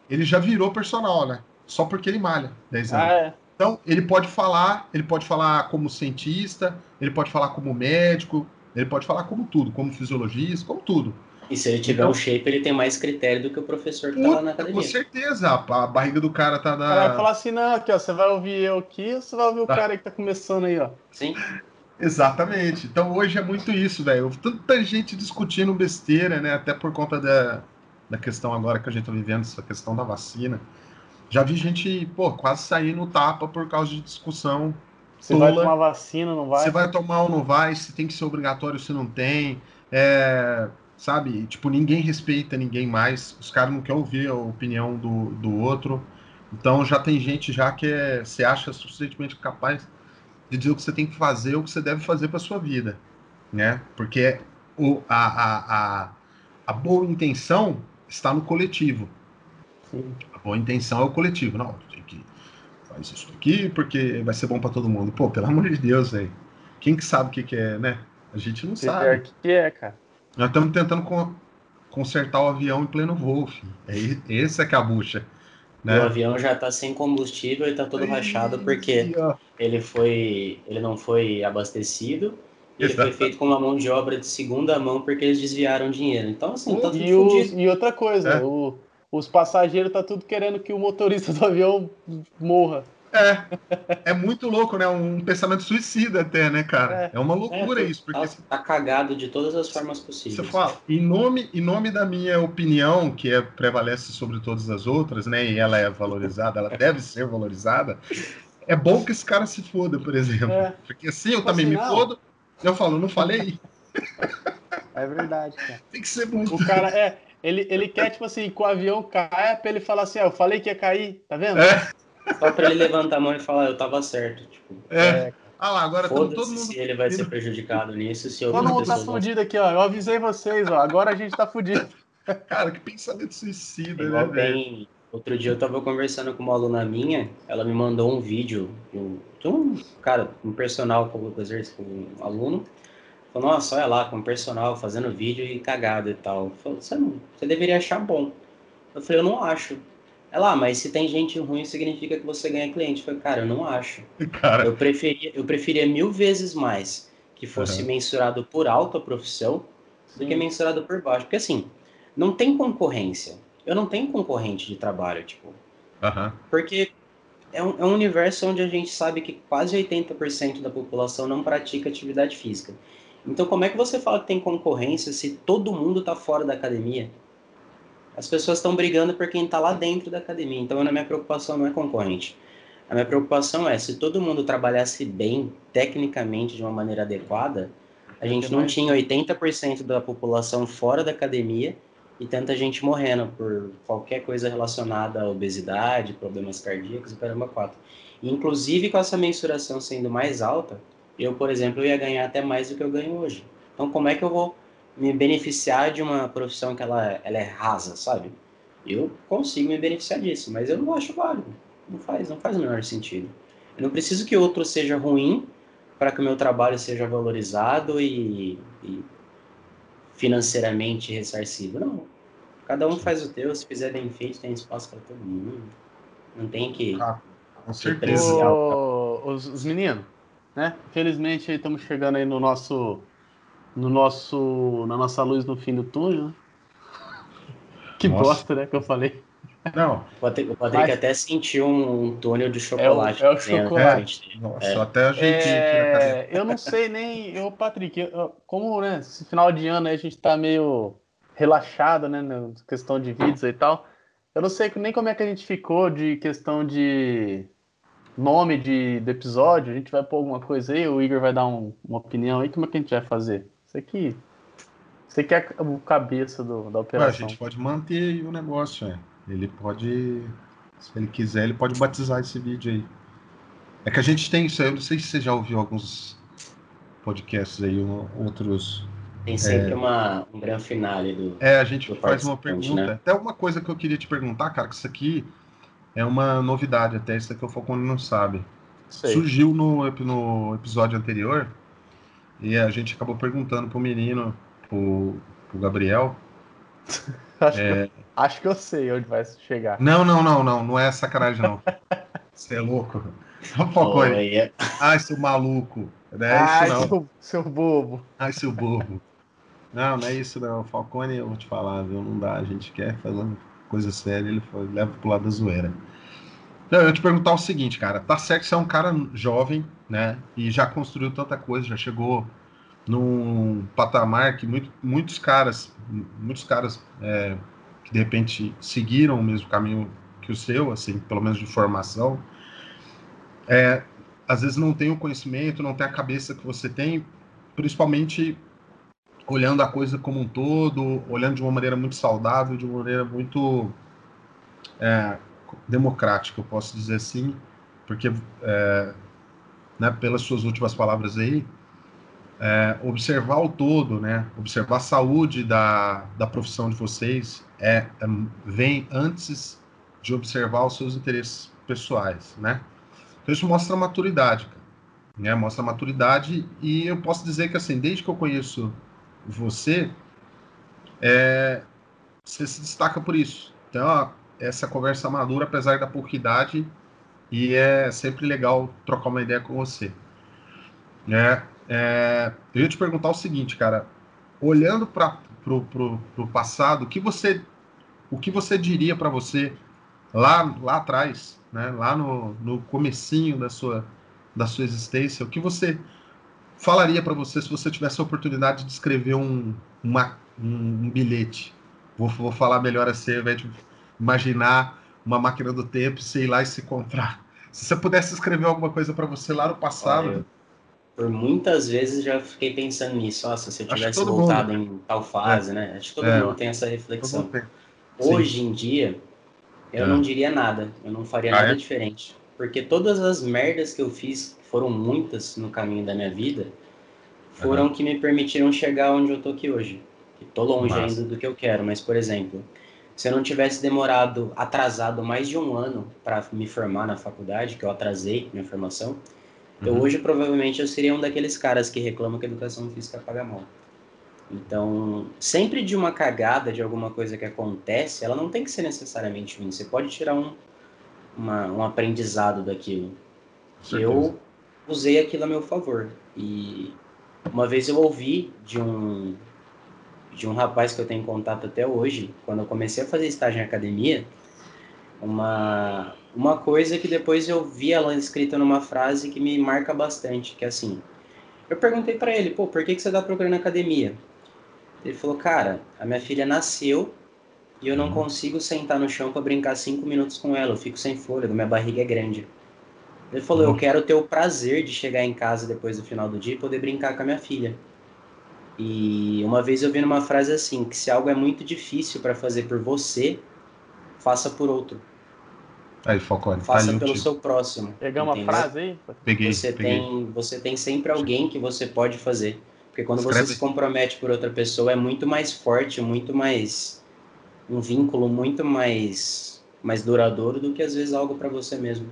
ele já virou personal, né? Só porque ele malha 10 anos. Ah, é. Então, ele pode falar, ele pode falar como cientista, ele pode falar como médico, ele pode falar como tudo, como fisiologista, como tudo. E se ele tiver então, um shape, ele tem mais critério do que o professor que tá lá na academia. Com certeza, a barriga do cara tá na. O cara vai falar assim, não, aqui, ó, você vai ouvir eu aqui, ou você vai ouvir tá. o cara que tá começando aí, ó. Sim. Exatamente. Então hoje é muito isso, velho. Tanta gente discutindo besteira, né? Até por conta da, da questão agora que a gente tá vivendo, essa questão da vacina. Já vi gente, pô, quase sair no tapa por causa de discussão. Você vai tomar vacina, não vai? Você vai tomar ou não vai, se tem que ser obrigatório, se não tem. É, sabe? Tipo, ninguém respeita ninguém mais. Os caras não querem ouvir a opinião do, do outro. Então já tem gente já que é, se acha suficientemente capaz de dizer o que você tem que fazer, o que você deve fazer para sua vida, né? Porque o, a, a, a, a boa intenção está no coletivo. Sim. A boa intenção é o coletivo. Não, tem que fazer isso aqui porque vai ser bom para todo mundo. Pô, pelo amor de Deus, velho. Quem que sabe o que, que é, né? A gente não que sabe. O que é, cara? Nós estamos tentando co consertar o avião em pleno voo, filho. É, esse é que é a bucha. Né? O avião já está sem combustível e está todo Ai, rachado porque ele foi, ele não foi abastecido. Ele Exato. foi feito com uma mão de obra de segunda mão porque eles desviaram dinheiro. Então, assim, tá tudo e, e outra coisa, é. o, os passageiros tá tudo querendo que o motorista do avião morra. É, é muito louco, né? Um pensamento suicida até, né, cara? É, é uma loucura é, isso. Porque tá, tá, cagado de todas as formas possíveis. Você fala, em nome, em nome da minha opinião, que é, prevalece sobre todas as outras, né? E ela é valorizada, ela deve ser valorizada. É bom que esse cara se foda, por exemplo. É. Porque assim eu também me fodo, eu falo, não falei? É verdade, cara. Tem que ser muito. O cara é. Ele, ele quer, tipo assim, que o avião caia pra ele falar assim, ah, eu falei que ia cair, tá vendo? É. Só pra ele levantar a mão e falar, eu tava certo. Tipo, é. é. Ah lá, agora todo mundo. Se ele vai ser prejudicado nisso, se eu Todo mundo tá fudido aqui, ó. Eu avisei vocês, ó. Agora a gente tá fudido. Cara, que pensamento suicida, né, velho? Outro dia eu tava conversando com uma aluna minha, ela me mandou um vídeo de um, de um cara, um personal com um aluno. Falou, nossa, olha lá, com um personal fazendo vídeo e cagado e tal. Falou, você, não, você deveria achar bom. Eu falei, eu não acho. Ela, ah, mas se tem gente ruim, significa que você ganha cliente. Eu falei, cara, eu não acho. Cara. Eu, preferia, eu preferia mil vezes mais que fosse uhum. mensurado por alta profissão Sim. do que mensurado por baixo. Porque assim, não tem concorrência eu não tenho concorrente de trabalho, tipo. Uhum. Porque é um, é um universo onde a gente sabe que quase 80% da população não pratica atividade física. Então, como é que você fala que tem concorrência se todo mundo está fora da academia? As pessoas estão brigando por quem está lá dentro da academia. Então, a minha preocupação não é concorrente. A minha preocupação é se todo mundo trabalhasse bem, tecnicamente, de uma maneira adequada, a gente não tinha 80% da população fora da academia e tanta gente morrendo por qualquer coisa relacionada à obesidade, problemas cardíacos e caramba quatro. inclusive com essa mensuração sendo mais alta, eu, por exemplo, eu ia ganhar até mais do que eu ganho hoje. Então, como é que eu vou me beneficiar de uma profissão que ela, ela é rasa, sabe? Eu consigo me beneficiar disso, mas eu não acho válido. Não faz, não faz o menor sentido. Eu não preciso que outro seja ruim para que o meu trabalho seja valorizado e, e financeiramente ressarcido. Não. Cada um faz o teu, se fizer bem feito, tem espaço para todo mundo. Não tem que. Ah, com certeza. os, os meninos, né? Infelizmente estamos chegando aí no nosso. No nosso. Na nossa luz no fim do túnel, né? Que nossa. bosta, né? Que eu falei. Não. O Patrick, o Patrick até sentiu um, túnel de chocolate. É o, é o chocolate. É. Nossa, é. até a gente. É, eu não sei nem. Eu, Patrick, eu, como né, esse final de ano aí a gente tá meio relaxado, né, na questão de vídeos e tal. Eu não sei nem como é que a gente ficou de questão de nome de, de episódio. A gente vai pôr alguma coisa aí, o Igor vai dar um, uma opinião aí. Como é que a gente vai fazer? Isso aqui. Isso aqui é o cabeça do, da operação. Ué, a gente pode manter o negócio, é. Ele pode, se ele quiser, ele pode batizar esse vídeo aí. É que a gente tem isso aí, eu não sei se você já ouviu alguns podcasts aí, outros. Tem sempre é... uma, um grande finale do. É, a gente faz uma pergunta. Né? Até uma coisa que eu queria te perguntar, cara, que isso aqui é uma novidade, até isso aqui o Falcone não sabe. Sei. Surgiu no, no episódio anterior e a gente acabou perguntando pro menino, pro, pro Gabriel. Acho é, Acho que eu sei onde vai chegar. Não, não, não, não. Não é sacanagem, não. Você é louco. Falcone. É. Ai, seu maluco. Não é Ai, isso, não. Seu, seu bobo. Ai, seu bobo. Não, não é isso, não. Falcone, eu vou te falar, viu? Não dá. A gente quer fazer coisa séria, ele leva pro lado da zoeira. Então, eu ia te perguntar o seguinte, cara. Tá certo que você é um cara jovem, né? E já construiu tanta coisa, já chegou num patamar que muito, muitos caras, muitos caras é, que de repente seguiram o mesmo caminho que o seu, assim, pelo menos de formação, é, às vezes não tem o conhecimento, não tem a cabeça que você tem, principalmente olhando a coisa como um todo, olhando de uma maneira muito saudável, de uma maneira muito é, democrática, eu posso dizer assim, porque, é, né, pelas suas últimas palavras aí, é, observar o todo, né, observar a saúde da, da profissão de vocês, é, é, vem antes de observar os seus interesses pessoais, né? Então isso mostra maturidade, cara, né? Mostra maturidade e eu posso dizer que assim, desde que eu conheço você, é, você se destaca por isso. Então ó, essa conversa madura, apesar da pouca idade, e é sempre legal trocar uma ideia com você. Né? É, eu ia te perguntar o seguinte, cara, olhando para pro passado, o que você, o que você diria para você lá, lá atrás, né, lá no, no comecinho da sua, da sua existência, o que você falaria para você se você tivesse a oportunidade de escrever um, uma, um, bilhete? Vou, vou falar melhor assim, ao invés de imaginar uma máquina do tempo, sei lá e se encontrar. Se você pudesse escrever alguma coisa para você lá no passado. Olha, por muitas vezes já fiquei pensando nisso. Nossa, se eu tivesse voltado mundo. em tal fase, é. né? Acho que todo é. mundo tem essa reflexão. Hoje em dia, eu é. não diria nada. Eu não faria ah, nada é? diferente. Porque todas as merdas que eu fiz, foram muitas no caminho da minha vida, foram uhum. que me permitiram chegar onde eu tô aqui hoje. Estou longe Massa. ainda do que eu quero, mas, por exemplo, se eu não tivesse demorado, atrasado mais de um ano para me formar na faculdade, que eu atrasei minha formação, uhum. hoje provavelmente eu seria um daqueles caras que reclamam que a educação física paga mal. Então, sempre de uma cagada, de alguma coisa que acontece, ela não tem que ser necessariamente ruim. Você pode tirar um, uma, um aprendizado daquilo. Eu usei aquilo a meu favor. E uma vez eu ouvi de um, de um rapaz que eu tenho contato até hoje, quando eu comecei a fazer estágio em academia, uma, uma coisa que depois eu vi ela escrita numa frase que me marca bastante, que é assim, eu perguntei para ele, pô, por que, que você tá procurando academia? Ele falou, cara, a minha filha nasceu e eu não uhum. consigo sentar no chão para brincar cinco minutos com ela, eu fico sem fôlego, minha barriga é grande. Ele falou, eu uhum. quero ter o prazer de chegar em casa depois do final do dia e poder brincar com a minha filha. E uma vez eu vi numa frase assim, que se algo é muito difícil para fazer por você, faça por outro. Aí, Falcone, faça tá pelo seu próximo. Pegar uma frase aí? Peguei, você peguei. tem, você tem sempre alguém que você pode fazer. Porque quando Escreve. você se compromete por outra pessoa é muito mais forte, muito mais um vínculo muito mais mais duradouro do que às vezes algo para você mesmo.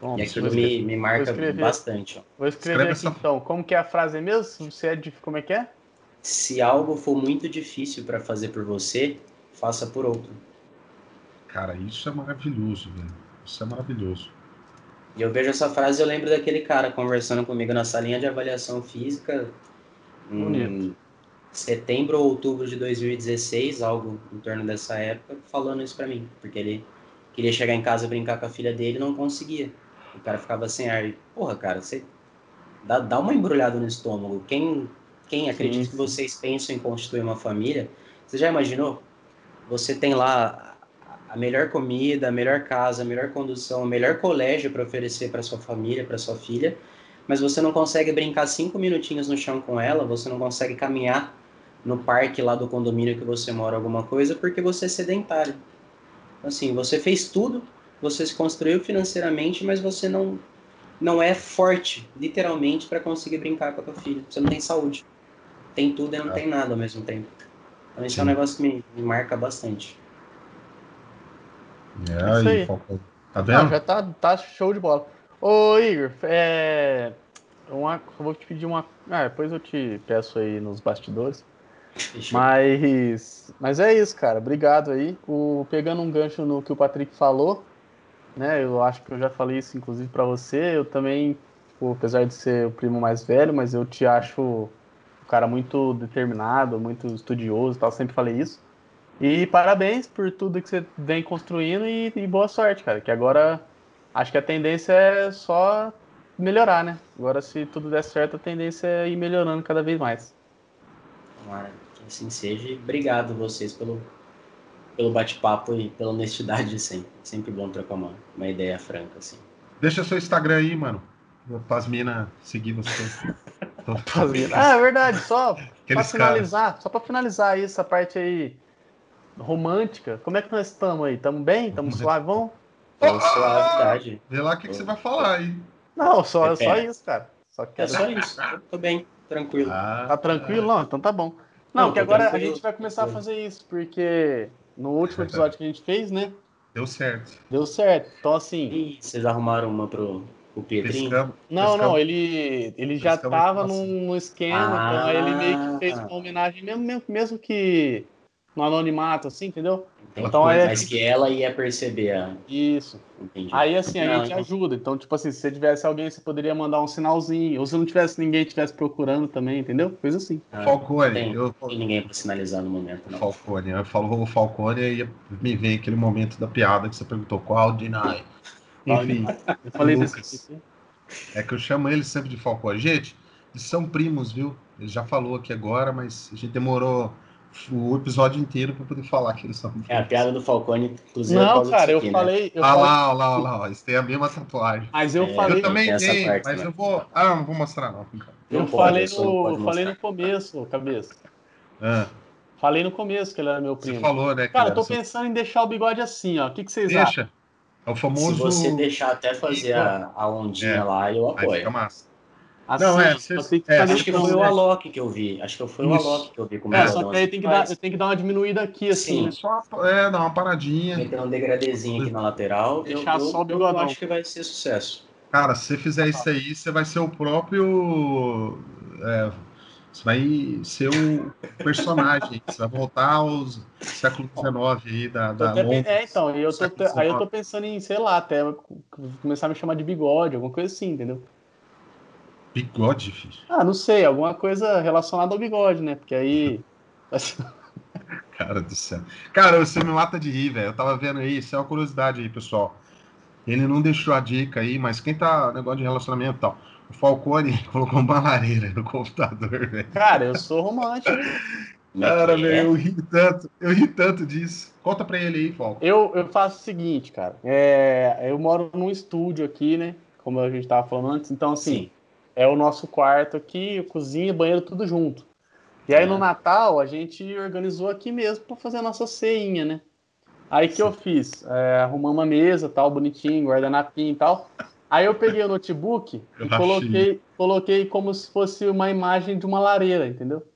Bom, e aquilo me, me marca bastante. Ó. Vou escrever Escreve aqui essa... então. Como que é a frase mesmo? Se é de... Como é que é? Se algo for muito difícil para fazer por você, faça por outro. Cara, isso é maravilhoso, velho. Isso é maravilhoso. E eu vejo essa frase e eu lembro daquele cara conversando comigo na salinha de avaliação física em setembro ou outubro de 2016, algo em torno dessa época, falando isso para mim, porque ele queria chegar em casa brincar com a filha dele e não conseguia. O cara ficava sem ar. Porra, cara, você dá, dá uma embrulhada no estômago. Quem, quem acredita Sim. que vocês pensam em constituir uma família, você já imaginou? Você tem lá a melhor comida, a melhor casa, a melhor condução, o melhor colégio para oferecer para sua família, para sua filha, mas você não consegue brincar cinco minutinhos no chão com ela, você não consegue caminhar no parque lá do condomínio que você mora, alguma coisa, porque você é sedentário. Assim, você fez tudo, você se construiu financeiramente, mas você não não é forte, literalmente, para conseguir brincar com a tua filha. Você não tem saúde. Tem tudo e não tem nada ao mesmo tempo. Então, isso Sim. é um negócio que me, me marca bastante. É, isso aí. Tá vendo? Ah, já tá, tá show de bola. Ô, Igor, é. Uma, vou te pedir uma. Ah, depois eu te peço aí nos bastidores. Mas, mas é isso, cara. Obrigado aí. O, pegando um gancho no que o Patrick falou, né? Eu acho que eu já falei isso, inclusive, para você. Eu também, tipo, apesar de ser o primo mais velho, mas eu te acho um cara muito determinado, muito estudioso, tal. Sempre falei isso. E parabéns por tudo que você vem construindo e, e boa sorte, cara. Que agora acho que a tendência é só melhorar, né? Agora, se tudo der certo, a tendência é ir melhorando cada vez mais. Que assim seja. Obrigado vocês pelo, pelo bate-papo e pela honestidade de sempre. Sempre bom trocar uma, uma ideia franca, assim. Deixa seu Instagram aí, mano. As minas seguir você. ah, é verdade. Só para finalizar, caras. só para finalizar essa parte aí romântica. Como é que nós estamos aí? Estamos bem? Estamos suavão? Estamos suavidade. Vê lá o que, que, você vai falar aí. Não, só, é só isso, cara. Só É só isso. Tô bem, tranquilo. Ah, tá tranquilo? Não, então tá bom. Não, Não que agora tranquilo. a gente vai começar a fazer isso, porque no último episódio que a gente fez, né? Deu certo. Deu certo. Então, assim. E vocês arrumaram uma pro, o Pietrinho? Pescamos, não, pescamos. não, ele, ele já tava num, esquema, ah, então aí ele meio que fez uma homenagem, mesmo, mesmo que no anonimato, assim, entendeu? Então é mas que ela ia perceber. A... Isso. Entendi. Aí assim, a não, gente então... ajuda. Então, tipo assim, se você tivesse alguém, você poderia mandar um sinalzinho. Ou se não tivesse ninguém estivesse procurando também, entendeu? Coisa assim. Ah, Falcone. Tem, eu... tem ninguém para sinalizar no momento, não. Falcone. Eu falo o Falcone e me vem aquele momento da piada que você perguntou qual Deny. Enfim. eu falei Lucas. É que eu chamo ele sempre de Falcone. Gente, eles são primos, viu? Ele já falou aqui agora, mas a gente demorou o episódio inteiro para poder falar que eles são. É, a piada do Falcone, inclusive. Não, cara, eu falei. Eu ah falei... lá, lá, lá, lá, eles têm a mesma tatuagem. Mas eu é, falei. Eu também tenho, parte, mas né? eu vou. Ah, não vou mostrar, não. Eu, falei, no, falei no começo, cabeça. Ah. Falei no começo que ele era meu primo. Você falou, né? Cara, eu tô pensando em deixar o bigode assim, ó. O que, que vocês Deixa. acham? É o famoso. Se você deixar até fazer a, a ondinha é. lá, eu apoio. Aí fica massa. Assim, não, é, você, é, acho que foi o Alok que eu vi. Acho que foi o Alok que eu vi com É, só que aí tem que, dar, tem que dar uma diminuída aqui, assim. Sim. Né? Só, é, dar uma paradinha. Tem um degradezinho aqui na lateral. Deixar eu, só o bigodão. Eu acho que vai ser sucesso. Cara, se você fizer isso aí, você vai ser o próprio. É, você vai ser o personagem. você vai voltar aos século XIX aí da. da é, então, eu tô, aí eu tô pensando em, sei lá, até começar a me chamar de bigode, alguma coisa assim, entendeu? Bigode, filho? Ah, não sei, alguma coisa relacionada ao bigode, né? Porque aí. Cara do céu. Cara, você me mata de rir, velho. Eu tava vendo aí, isso é uma curiosidade aí, pessoal. Ele não deixou a dica aí, mas quem tá negócio de relacionamento e tal. O Falcone colocou uma lareira no computador, velho. Cara, eu sou romântico. Cara, velho, eu ri tanto, eu ri tanto disso. Conta pra ele aí, Falcone. Eu, eu faço o seguinte, cara. É, eu moro num estúdio aqui, né? Como a gente tava falando antes. Então, assim, Sim é o nosso quarto aqui, cozinha, banheiro, tudo junto. E aí é. no Natal a gente organizou aqui mesmo para fazer a nossa ceinha, né? Aí que eu fiz? É, arrumamos uma mesa, tal, bonitinho, guardanapinho e tal. Aí eu peguei o notebook eu e coloquei, coloquei como se fosse uma imagem de uma lareira, entendeu?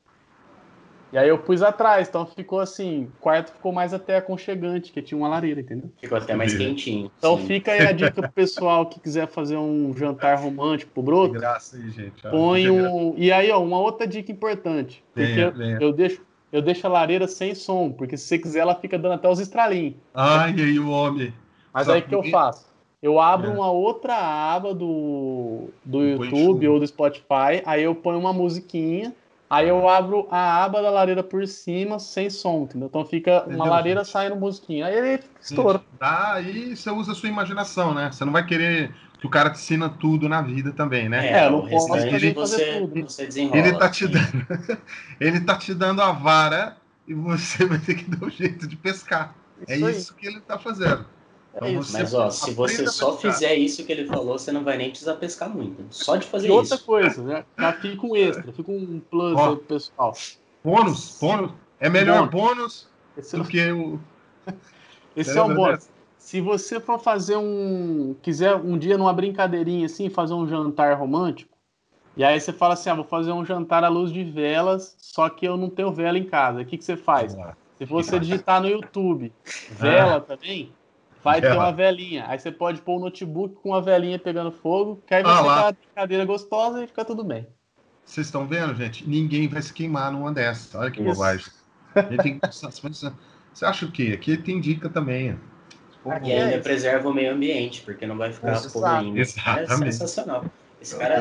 E aí eu pus atrás, então ficou assim, o quarto ficou mais até aconchegante, que tinha uma lareira, entendeu? Ficou até mais quentinho. Então sim. fica aí a dica pro pessoal que quiser fazer um jantar romântico pro broto. graça aí, gente. Põe um. E aí, ó, uma outra dica importante. Porque venha, venha. eu deixo. Eu deixo a lareira sem som, porque se você quiser, ela fica dando até os estralinhos. Ai, aí o homem. Mas Só aí o que eu faço? Eu abro é. uma outra aba do, do YouTube ou do Spotify, aí eu ponho uma musiquinha Aí eu abro a aba da lareira por cima sem som, entendeu? Então fica Entendeu, uma lareira gente? saindo musiquinha. Aí ele estoura. Aí você usa a sua imaginação, né? Você não vai querer que o cara te ensina tudo na vida também, né? É, não posso ele, fazer tudo. Né? Você ele tá te dando, ele tá te dando a vara e você vai ter que dar um jeito de pescar. É isso é isso que ele tá fazendo. É então, Mas ó, se você só fizer isso que ele falou, você não vai nem precisar pescar muito. Só de fazer e outra isso. outra coisa, né? Já fica um extra, fica um plus ó, aí pro pessoal. Bônus, bônus. É melhor bônus, bônus do que o. Esse é um bônus. Se você for fazer um. quiser um dia numa brincadeirinha assim, fazer um jantar romântico, e aí você fala assim: ah, vou fazer um jantar à luz de velas, só que eu não tenho vela em casa. O que, que você faz? Se você digitar no YouTube vela também, vai ter uma velinha. Aí você pode pôr o notebook com a velinha pegando fogo, que aí ah, você tá brincadeira gostosa e fica tudo bem. Vocês estão vendo, gente? Ninguém vai se queimar numa dessas. Olha que Isso. bobagem. Tem... Você acha o quê? Aqui tem dica também. E ainda preserva o meio ambiente, porque não vai ficar poluindo. É sensacional. Esse cara é,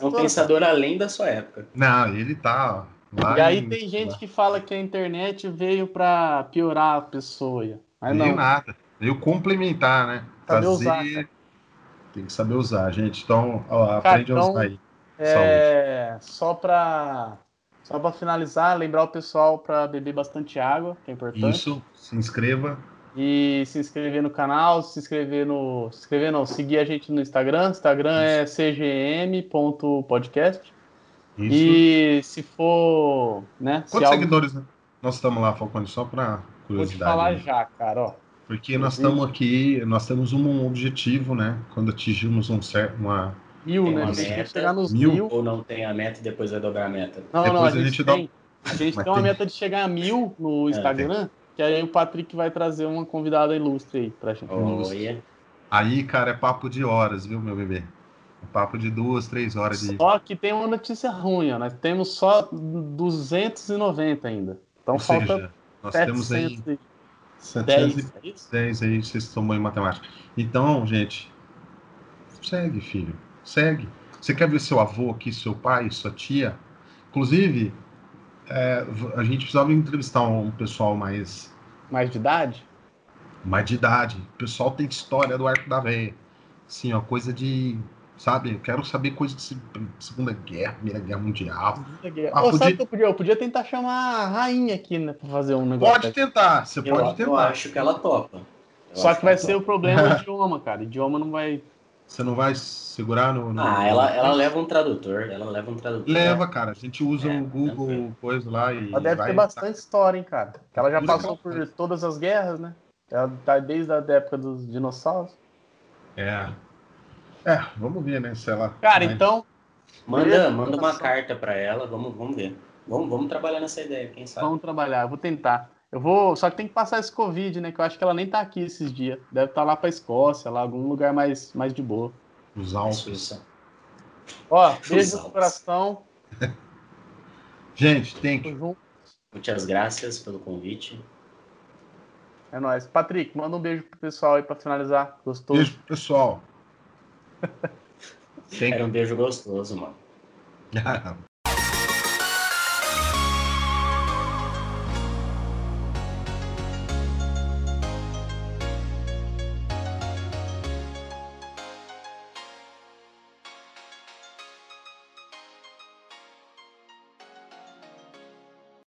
é um pensador além da sua época. Não, ele tá lá. E aí em... tem gente que fala que a internet veio para piorar a pessoa. Mas não. nada. Veio complementar, né? Saber Fazer... usar. Tem que saber usar, gente. Então, ó, aprende então, a usar aí. É... Só para só para finalizar, lembrar o pessoal para beber bastante água, que é importante. Isso, se inscreva. E se inscrever no canal, se inscrever no. Se inscrever não, seguir a gente no Instagram. Instagram é Isso. é cgm.podcast. Isso. E se for. Né, Quantos se seguidores algo... nós estamos lá, Falcone? Só para curiosidade. Vou te falar né? já, cara, ó. Porque nós estamos aqui, nós temos um objetivo, né? Quando atingimos um certo, uma mil, tem né? Uma meta, chegar nos mil. mil. Ou não tem a meta e depois vai dobrar a meta? Não, depois não, a, a gente, tem, dá... a gente tem uma tem... meta de chegar a mil no é, Instagram, é, que aí o Patrick vai trazer uma convidada ilustre aí pra gente. Oh, yeah. Aí, cara, é papo de horas, viu, meu bebê? É papo de duas, três horas de. Só que tem uma notícia ruim, ó. Nós temos só 290 ainda. Então Ou falta seja, nós 700 temos aí 710 10 aí, vocês bom em matemática. Então, gente, segue, filho. Segue. Você quer ver seu avô aqui, seu pai, sua tia? Inclusive, é, a gente precisava entrevistar um pessoal mais. Mais de idade? Mais de idade. O pessoal tem história do Arco da Véia. Sim, ó, coisa de. Sabe, eu quero saber coisa de Segunda Guerra, Primeira Guerra Mundial. Segunda Guerra. Ah, oh, podia... Sabe que eu podia? Eu podia tentar chamar a rainha aqui, né, pra fazer um negócio. Pode tentar, você eu, pode tentar. Eu acho que ela topa. Eu Só que vai ser topa. o problema do idioma, cara. O idioma não vai você não vai segurar no. no... Ah, ela, ela leva um tradutor. Ela leva um tradutor. Leva, cara. A gente usa é, o Google, coisa lá e. Ela deve ter bastante história, hein, cara. Porque ela já passou por todas as guerras, né? Ela tá desde a época dos dinossauros. É. É, vamos ver, né? Se ela. Cara, então. Manda, manda uma carta para ela, vamos, vamos ver. Vamos, vamos trabalhar nessa ideia, quem sabe. Vamos trabalhar, eu vou tentar. Eu vou. Só que tem que passar esse Covid, né? Que eu acho que ela nem tá aqui esses dias. Deve estar tá lá pra Escócia, lá, algum lugar mais, mais de boa. Os Alpes. Ó, beijo no coração. Gente, tem que. Muitas graças pelo convite. É nóis. Patrick, manda um beijo pro pessoal aí pra finalizar. Gostou? Beijo pro pessoal. Era um beijo gostoso, mano.